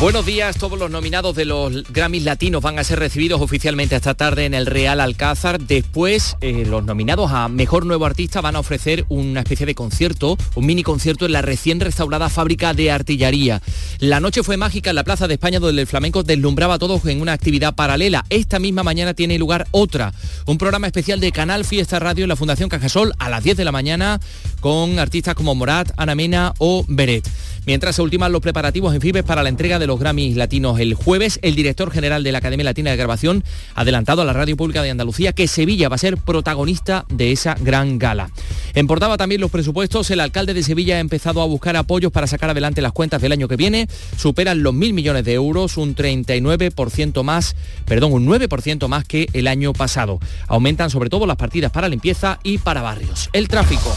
Buenos días, todos los nominados de los Grammys latinos van a ser recibidos oficialmente esta tarde en el Real Alcázar. Después, eh, los nominados a Mejor Nuevo Artista van a ofrecer una especie de concierto, un mini concierto en la recién restaurada fábrica de artillería. La noche fue mágica en la Plaza de España donde el flamenco deslumbraba a todos en una actividad paralela. Esta misma mañana tiene lugar otra, un programa especial de Canal Fiesta Radio en la Fundación Cajasol a las 10 de la mañana con artistas como Morat, Ana Mena o Beret. Mientras se ultiman los preparativos en Fibes para la entrega de los Grammys latinos el jueves, el director general de la Academia Latina de Grabación ha adelantado a la Radio Pública de Andalucía que Sevilla va a ser protagonista de esa gran gala. En portaba también los presupuestos, el alcalde de Sevilla ha empezado a buscar apoyos para sacar adelante las cuentas del año que viene, superan los mil millones de euros, un 39% más, perdón, un 9% más que el año pasado. Aumentan sobre todo las partidas para limpieza y para barrios. El tráfico.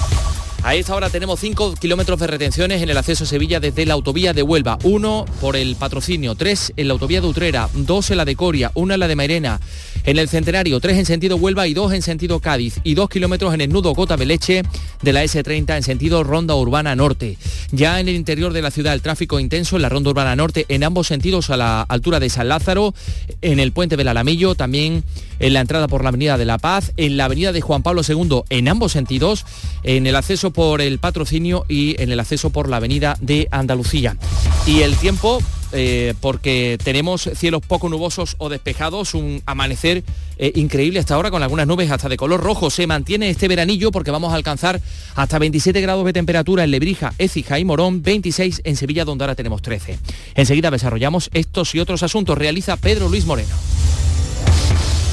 A esta hora tenemos 5 kilómetros de retenciones en el acceso a Sevilla desde la autovía de Huelva. Uno por el patrocinio, tres en la autovía de Utrera, dos en la de Coria, una en la de Mairena. En el Centenario, tres en sentido Huelva y dos en sentido Cádiz. Y dos kilómetros en el nudo Gota Beleche de la S30 en sentido Ronda Urbana Norte. Ya en el interior de la ciudad el tráfico intenso en la Ronda Urbana Norte en ambos sentidos a la altura de San Lázaro, en el puente del Alamillo, también en la entrada por la Avenida de la Paz, en la Avenida de Juan Pablo II en ambos sentidos, en el acceso por el patrocinio y en el acceso por la Avenida de Andalucía. Y el tiempo, eh, porque tenemos cielos poco nubosos o despejados, un amanecer eh, increíble hasta ahora con algunas nubes hasta de color rojo. Se mantiene este veranillo porque vamos a alcanzar hasta 27 grados de temperatura en Lebrija, Écija y Morón, 26 en Sevilla donde ahora tenemos 13. Enseguida desarrollamos estos y otros asuntos. Realiza Pedro Luis Moreno.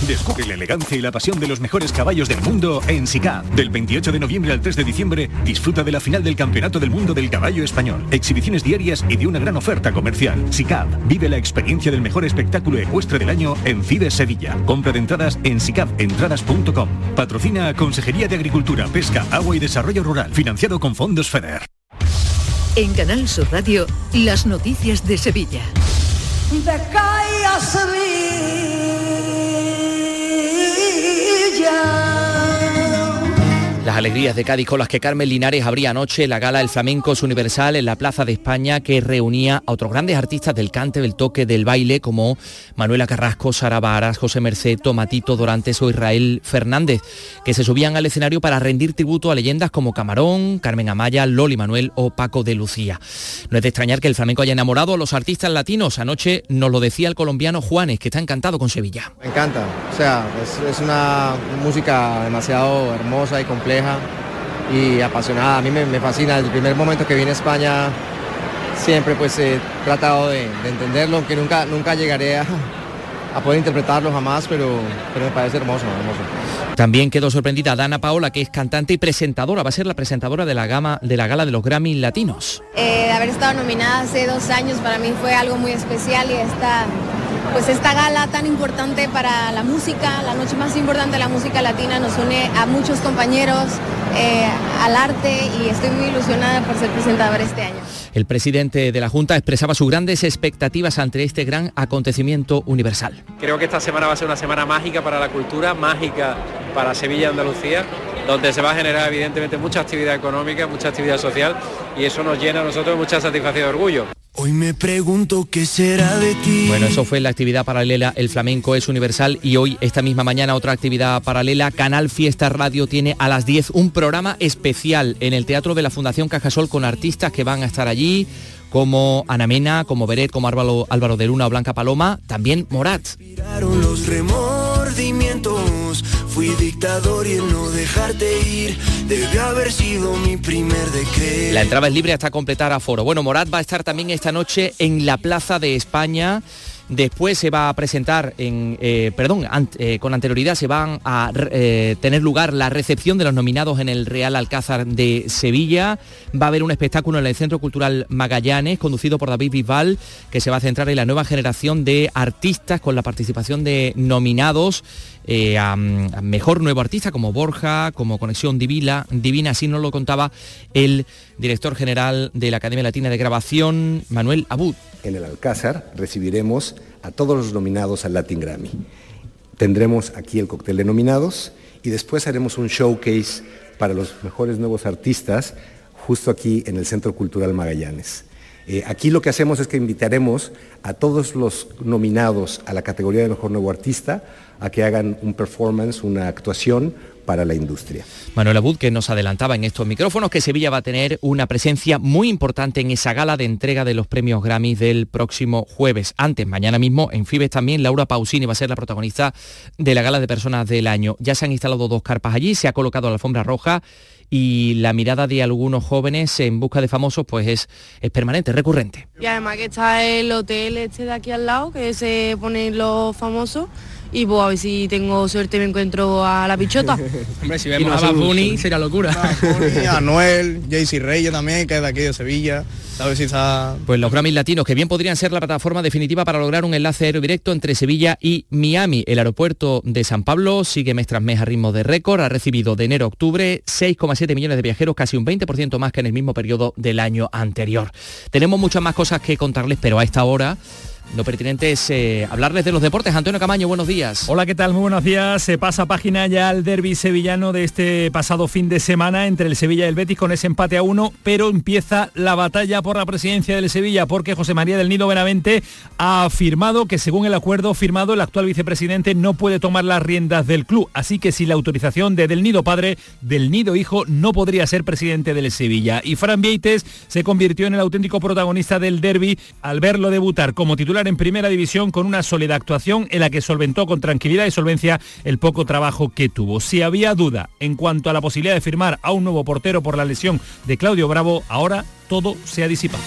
Descubre la elegancia y la pasión de los mejores caballos del mundo en SICAP. Del 28 de noviembre al 3 de diciembre, disfruta de la final del Campeonato del Mundo del Caballo Español. Exhibiciones diarias y de una gran oferta comercial. SICAP. Vive la experiencia del mejor espectáculo ecuestre del año en Fides Sevilla. Compra de entradas en sicapentradas.com. Patrocina Consejería de Agricultura, Pesca, Agua y Desarrollo Rural. Financiado con fondos FEDER. En Canal Sur Radio, las noticias de Sevilla. yeah. Alegrías de Cádiz con las que Carmen Linares abría anoche la gala El Flamenco Universal en la Plaza de España que reunía a otros grandes artistas del cante, del toque, del baile como Manuela Carrasco, Sara Varas, José Merced, Tomatito Dorantes o Israel Fernández, que se subían al escenario para rendir tributo a leyendas como Camarón, Carmen Amaya, Loli Manuel o Paco de Lucía. No es de extrañar que el flamenco haya enamorado a los artistas latinos. Anoche nos lo decía el colombiano Juanes, que está encantado con Sevilla. Me encanta, o sea, es una música demasiado hermosa y compleja y apasionada. A mí me, fascina. Desde el primer momento que vine a España siempre pues he tratado de, entenderlo, aunque nunca, nunca llegaré a, poder interpretarlo jamás, pero, pero me parece hermoso, hermoso. También quedó sorprendida Dana Paola, que es cantante y presentadora, va a ser la presentadora de la, gama, de la gala de los Grammy Latinos. Eh, de haber estado nominada hace dos años para mí fue algo muy especial y esta, pues esta gala tan importante para la música, la noche más importante de la música latina, nos une a muchos compañeros, eh, al arte y estoy muy ilusionada por ser presentadora este año. El presidente de la Junta expresaba sus grandes expectativas ante este gran acontecimiento universal. Creo que esta semana va a ser una semana mágica para la cultura, mágica para Sevilla y Andalucía, donde se va a generar evidentemente mucha actividad económica, mucha actividad social y eso nos llena a nosotros de mucha satisfacción y orgullo. Hoy me pregunto qué será de ti. Bueno, eso fue la actividad paralela El Flamenco es Universal y hoy, esta misma mañana, otra actividad paralela. Canal Fiesta Radio tiene a las 10 un programa especial en el Teatro de la Fundación Cajasol con artistas que van a estar allí como Ana Mena, como Beret, como Álvaro, Álvaro de Luna o Blanca Paloma, también Morat. Los remordimientos, fui dictador y el no dejarte ir debe haber sido mi primer decreto. La entrada es libre hasta completar aforo. Bueno, Morat va a estar también esta noche en la Plaza de España Después se va a presentar, en, eh, perdón, eh, con anterioridad se van a eh, tener lugar la recepción de los nominados en el Real Alcázar de Sevilla. Va a haber un espectáculo en el Centro Cultural Magallanes, conducido por David Bisbal, que se va a centrar en la nueva generación de artistas con la participación de nominados a, Mejor Nuevo Artista, como Borja, como Conexión Divina, Divina, así nos lo contaba el director general de la Academia Latina de Grabación, Manuel Abud en el Alcázar recibiremos a todos los nominados al Latin Grammy. Tendremos aquí el cóctel de nominados y después haremos un showcase para los mejores nuevos artistas justo aquí en el Centro Cultural Magallanes. Eh, aquí lo que hacemos es que invitaremos a todos los nominados a la categoría de mejor nuevo artista a que hagan un performance, una actuación para la industria. Manuel Abud, que nos adelantaba en estos micrófonos que Sevilla va a tener una presencia muy importante en esa gala de entrega de los premios Grammy del próximo jueves. Antes, mañana mismo, en Fibes también, Laura Pausini va a ser la protagonista de la gala de personas del año. Ya se han instalado dos carpas allí, se ha colocado la alfombra roja y la mirada de algunos jóvenes en busca de famosos pues es, es permanente, recurrente. Y además que está el hotel este de aquí al lado, que se ponen los famosos y pues a ver si tengo suerte me encuentro a la pichota. Hombre, si vemos a Bad sería locura. a Noel, Jaycee Reyes también, que es de aquí de Sevilla. A ver si está... Pues los Grammys Latinos, que bien podrían ser la plataforma definitiva para lograr un enlace aéreo directo entre Sevilla y Miami. El aeropuerto de San Pablo sigue mes tras mes a ritmo de récord. Ha recibido de enero a octubre 6,7 millones de viajeros, casi un 20% más que en el mismo periodo del año anterior. Tenemos muchas más cosas que contarles, pero a esta hora lo pertinente es eh, hablarles de los deportes. Antonio Camaño, buenos días. Hola, ¿qué tal? Muy buenos días. Se pasa página ya al derby sevillano de este pasado fin de semana entre el Sevilla y el Betis con ese empate a uno, pero empieza la batalla por la presidencia del Sevilla porque José María del Nido Benavente ha afirmado que según el acuerdo firmado el actual vicepresidente no puede tomar las riendas del club, así que sin la autorización de Del Nido padre, Del Nido hijo no podría ser presidente del Sevilla. Y Fran Vieites se convirtió en el auténtico protagonista del derby al verlo debutar como titular en primera división con una sólida actuación en la que solventó con tranquilidad y solvencia el poco trabajo que tuvo. Si había duda en cuanto a la posibilidad de firmar a un nuevo portero por la lesión de Claudio Bravo, ahora todo se ha disipado.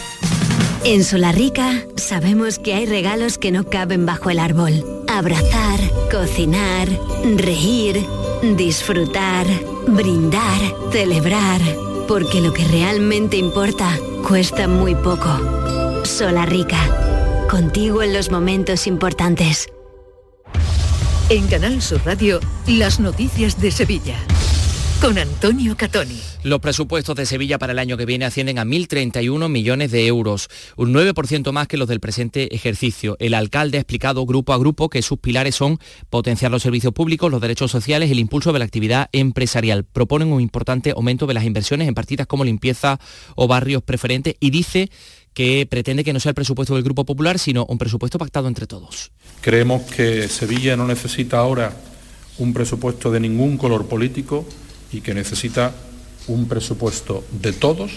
En Solarrica sabemos que hay regalos que no caben bajo el árbol. Abrazar, cocinar, reír, disfrutar, brindar, celebrar. Porque lo que realmente importa cuesta muy poco. Solarrica contigo en los momentos importantes. En Canal Sur Radio, las noticias de Sevilla. Con Antonio Catoni. Los presupuestos de Sevilla para el año que viene ascienden a 1.031 millones de euros, un 9% más que los del presente ejercicio. El alcalde ha explicado grupo a grupo que sus pilares son potenciar los servicios públicos, los derechos sociales y el impulso de la actividad empresarial. Proponen un importante aumento de las inversiones en partidas como limpieza o barrios preferentes y dice que pretende que no sea el presupuesto del Grupo Popular, sino un presupuesto pactado entre todos. Creemos que Sevilla no necesita ahora un presupuesto de ningún color político y que necesita un presupuesto de todos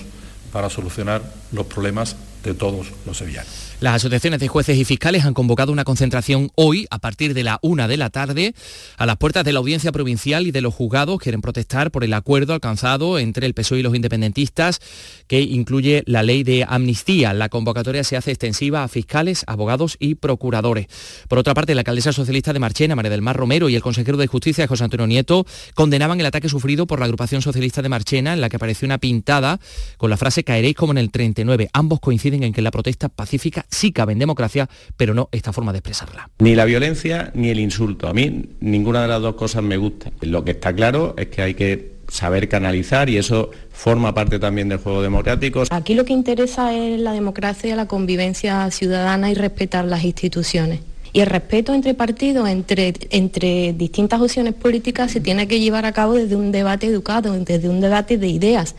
para solucionar los problemas de todos los sevillanos. Las asociaciones de jueces y fiscales han convocado una concentración hoy a partir de la una de la tarde a las puertas de la audiencia provincial y de los juzgados. Quieren protestar por el acuerdo alcanzado entre el PSOE y los independentistas que incluye la ley de amnistía. La convocatoria se hace extensiva a fiscales, abogados y procuradores. Por otra parte, la alcaldesa socialista de Marchena, María del Mar Romero, y el consejero de Justicia, José Antonio Nieto, condenaban el ataque sufrido por la agrupación socialista de Marchena, en la que apareció una pintada con la frase caeréis como en el 39. Ambos coinciden en que la protesta pacífica sí cabe en democracia, pero no esta forma de expresarla. Ni la violencia ni el insulto. A mí ninguna de las dos cosas me gusta. Lo que está claro es que hay que saber canalizar y eso forma parte también del juego democrático. Aquí lo que interesa es la democracia, la convivencia ciudadana y respetar las instituciones. Y el respeto entre partidos, entre, entre distintas opciones políticas, se tiene que llevar a cabo desde un debate educado, desde un debate de ideas.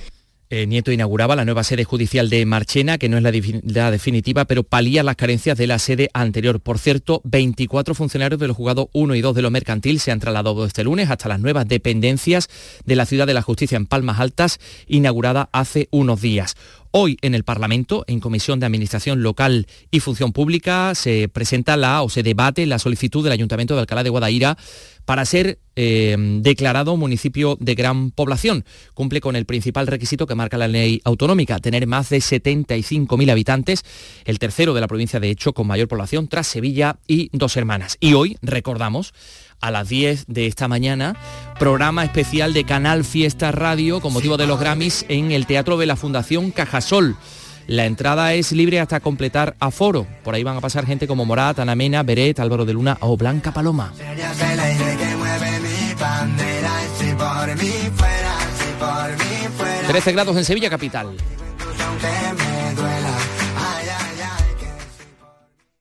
Eh, Nieto inauguraba la nueva sede judicial de Marchena, que no es la, definitiva, pero palía las carencias de la sede anterior. Por cierto, 24 funcionarios de los juzgados 1 y 2 de lo mercantil se han trasladado este lunes hasta las nuevas dependencias de la Ciudad de la Justicia en Palmas Altas, inaugurada hace unos días. Hoy en el Parlamento, en Comisión de Administración Local y Función Pública, se presenta la o se debate la solicitud del Ayuntamiento de Alcalá de Guadaira para ser eh, declarado municipio de gran población. Cumple con el principal requisito que marca la ley autonómica, tener más de 75.000 habitantes, el tercero de la provincia de hecho con mayor población tras Sevilla y dos hermanas. Y hoy recordamos a las 10 de esta mañana, programa especial de Canal Fiesta Radio con motivo de los Grammys en el Teatro de la Fundación Cajasol. La entrada es libre hasta completar aforo. Por ahí van a pasar gente como Morat, Ana Mena, Beret, Álvaro de Luna o Blanca Paloma. 13 grados en Sevilla capital.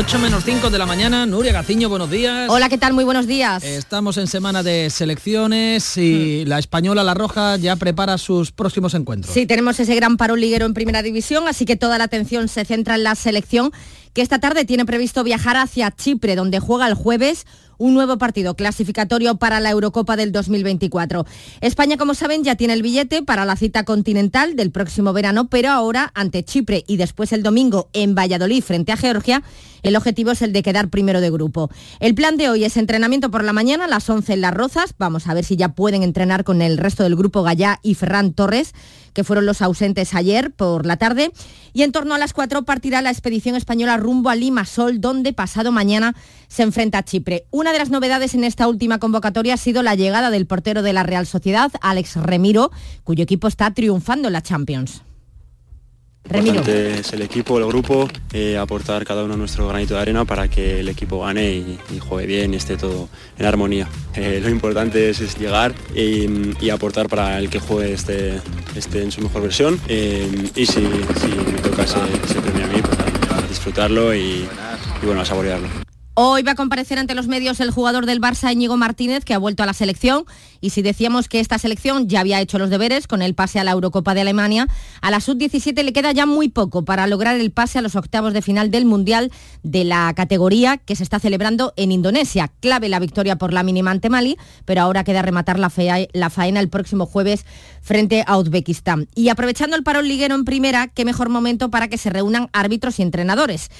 8 menos 5 de la mañana, Nuria Gaciño, buenos días. Hola, ¿qué tal? Muy buenos días. Estamos en semana de selecciones y mm. la española La Roja ya prepara sus próximos encuentros. Sí, tenemos ese gran paro liguero en primera división, así que toda la atención se centra en la selección que esta tarde tiene previsto viajar hacia Chipre, donde juega el jueves un nuevo partido clasificatorio para la Eurocopa del 2024. España, como saben, ya tiene el billete para la cita continental del próximo verano, pero ahora ante Chipre y después el domingo en Valladolid frente a Georgia, el objetivo es el de quedar primero de grupo. El plan de hoy es entrenamiento por la mañana a las 11 en Las Rozas. Vamos a ver si ya pueden entrenar con el resto del grupo Gallá y Ferran Torres que fueron los ausentes ayer por la tarde. Y en torno a las 4 partirá la expedición española rumbo a Limasol, donde pasado mañana se enfrenta a Chipre. De las novedades en esta última convocatoria ha sido la llegada del portero de la Real Sociedad, Alex Remiro, cuyo equipo está triunfando en la Champions. Importante es el equipo, el grupo, eh, aportar cada uno nuestro granito de arena para que el equipo gane y, juegue bien y esté todo en armonía. Eh, lo importante es, llegar y, aportar para el que juegue este, este en su mejor versión eh, y si, me toca ese, premio a mí, pues disfrutarlo y, y bueno, a saborearlo. Hoy va a comparecer ante los medios el jugador del Barça, Íñigo Martínez, que ha vuelto a la selección. Y si decíamos que esta selección ya había hecho los deberes con el pase a la Eurocopa de Alemania, a la sub-17 le queda ya muy poco para lograr el pase a los octavos de final del Mundial de la categoría que se está celebrando en Indonesia. Clave la victoria por la mínima ante Mali, pero ahora queda rematar la, la faena el próximo jueves frente a Uzbekistán. Y aprovechando el parón liguero en primera, qué mejor momento para que se reúnan árbitros y entrenadores.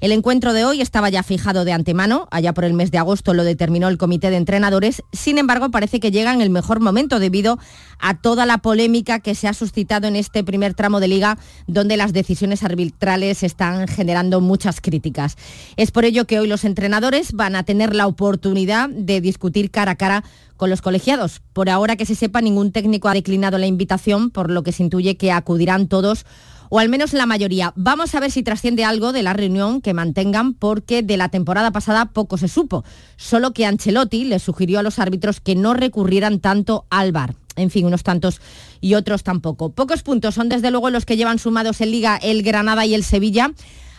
El encuentro de hoy estaba ya fijado de antemano, allá por el mes de agosto lo determinó el comité de entrenadores, sin embargo parece que llega en el mejor momento debido a toda la polémica que se ha suscitado en este primer tramo de liga donde las decisiones arbitrales están generando muchas críticas. Es por ello que hoy los entrenadores van a tener la oportunidad de discutir cara a cara con los colegiados. Por ahora que se sepa, ningún técnico ha declinado la invitación, por lo que se intuye que acudirán todos o al menos la mayoría. Vamos a ver si trasciende algo de la reunión que mantengan porque de la temporada pasada poco se supo, solo que Ancelotti le sugirió a los árbitros que no recurrieran tanto al VAR. En fin, unos tantos y otros tampoco. Pocos puntos son desde luego los que llevan sumados en liga el Granada y el Sevilla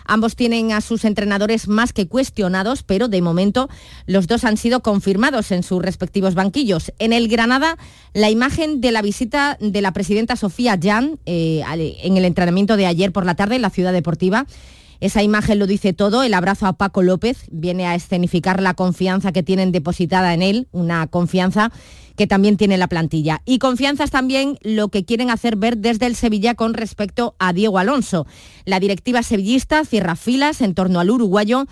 Ambos tienen a sus entrenadores más que cuestionados, pero de momento los dos han sido confirmados en sus respectivos banquillos. En el Granada, la imagen de la visita de la presidenta Sofía Jan eh, en el entrenamiento de ayer por la tarde en la ciudad deportiva esa imagen lo dice todo, el abrazo a Paco López viene a escenificar la confianza que tienen depositada en él, una confianza que también tiene la plantilla. Y confianza también lo que quieren hacer ver desde el Sevilla con respecto a Diego Alonso. La directiva sevillista cierra filas en torno al uruguayo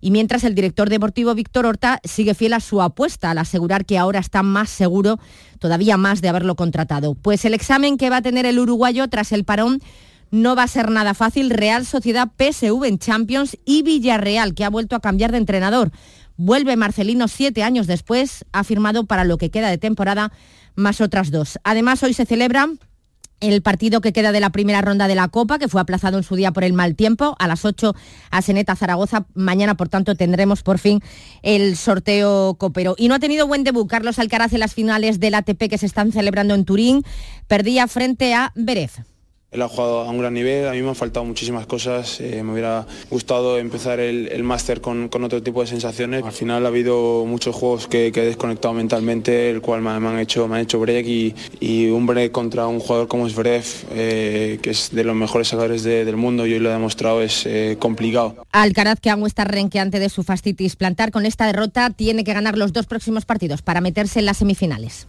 y mientras el director deportivo Víctor Horta sigue fiel a su apuesta al asegurar que ahora está más seguro, todavía más de haberlo contratado. Pues el examen que va a tener el uruguayo tras el parón no va a ser nada fácil. Real Sociedad PSV en Champions y Villarreal, que ha vuelto a cambiar de entrenador. Vuelve Marcelino siete años después, ha firmado para lo que queda de temporada más otras dos. Además, hoy se celebra el partido que queda de la primera ronda de la Copa, que fue aplazado en su día por el mal tiempo, a las 8 a Seneta Zaragoza. Mañana, por tanto, tendremos por fin el sorteo copero. Y no ha tenido buen debut Carlos Alcaraz en las finales del ATP que se están celebrando en Turín. Perdía frente a Berez. Él ha jugado a un gran nivel, a mí me han faltado muchísimas cosas, eh, me hubiera gustado empezar el, máster con, otro tipo de sensaciones. Al final ha habido muchos juegos que, he desconectado mentalmente, el cual me, han, hecho, me han hecho break y, un break contra un jugador como Zverev, eh, que es de los mejores jugadores del mundo y hoy lo ha demostrado, es eh, complicado. Alcaraz, que aún está renqueante de su fastitis plantar, con esta derrota tiene que ganar los dos próximos partidos para meterse en las semifinales.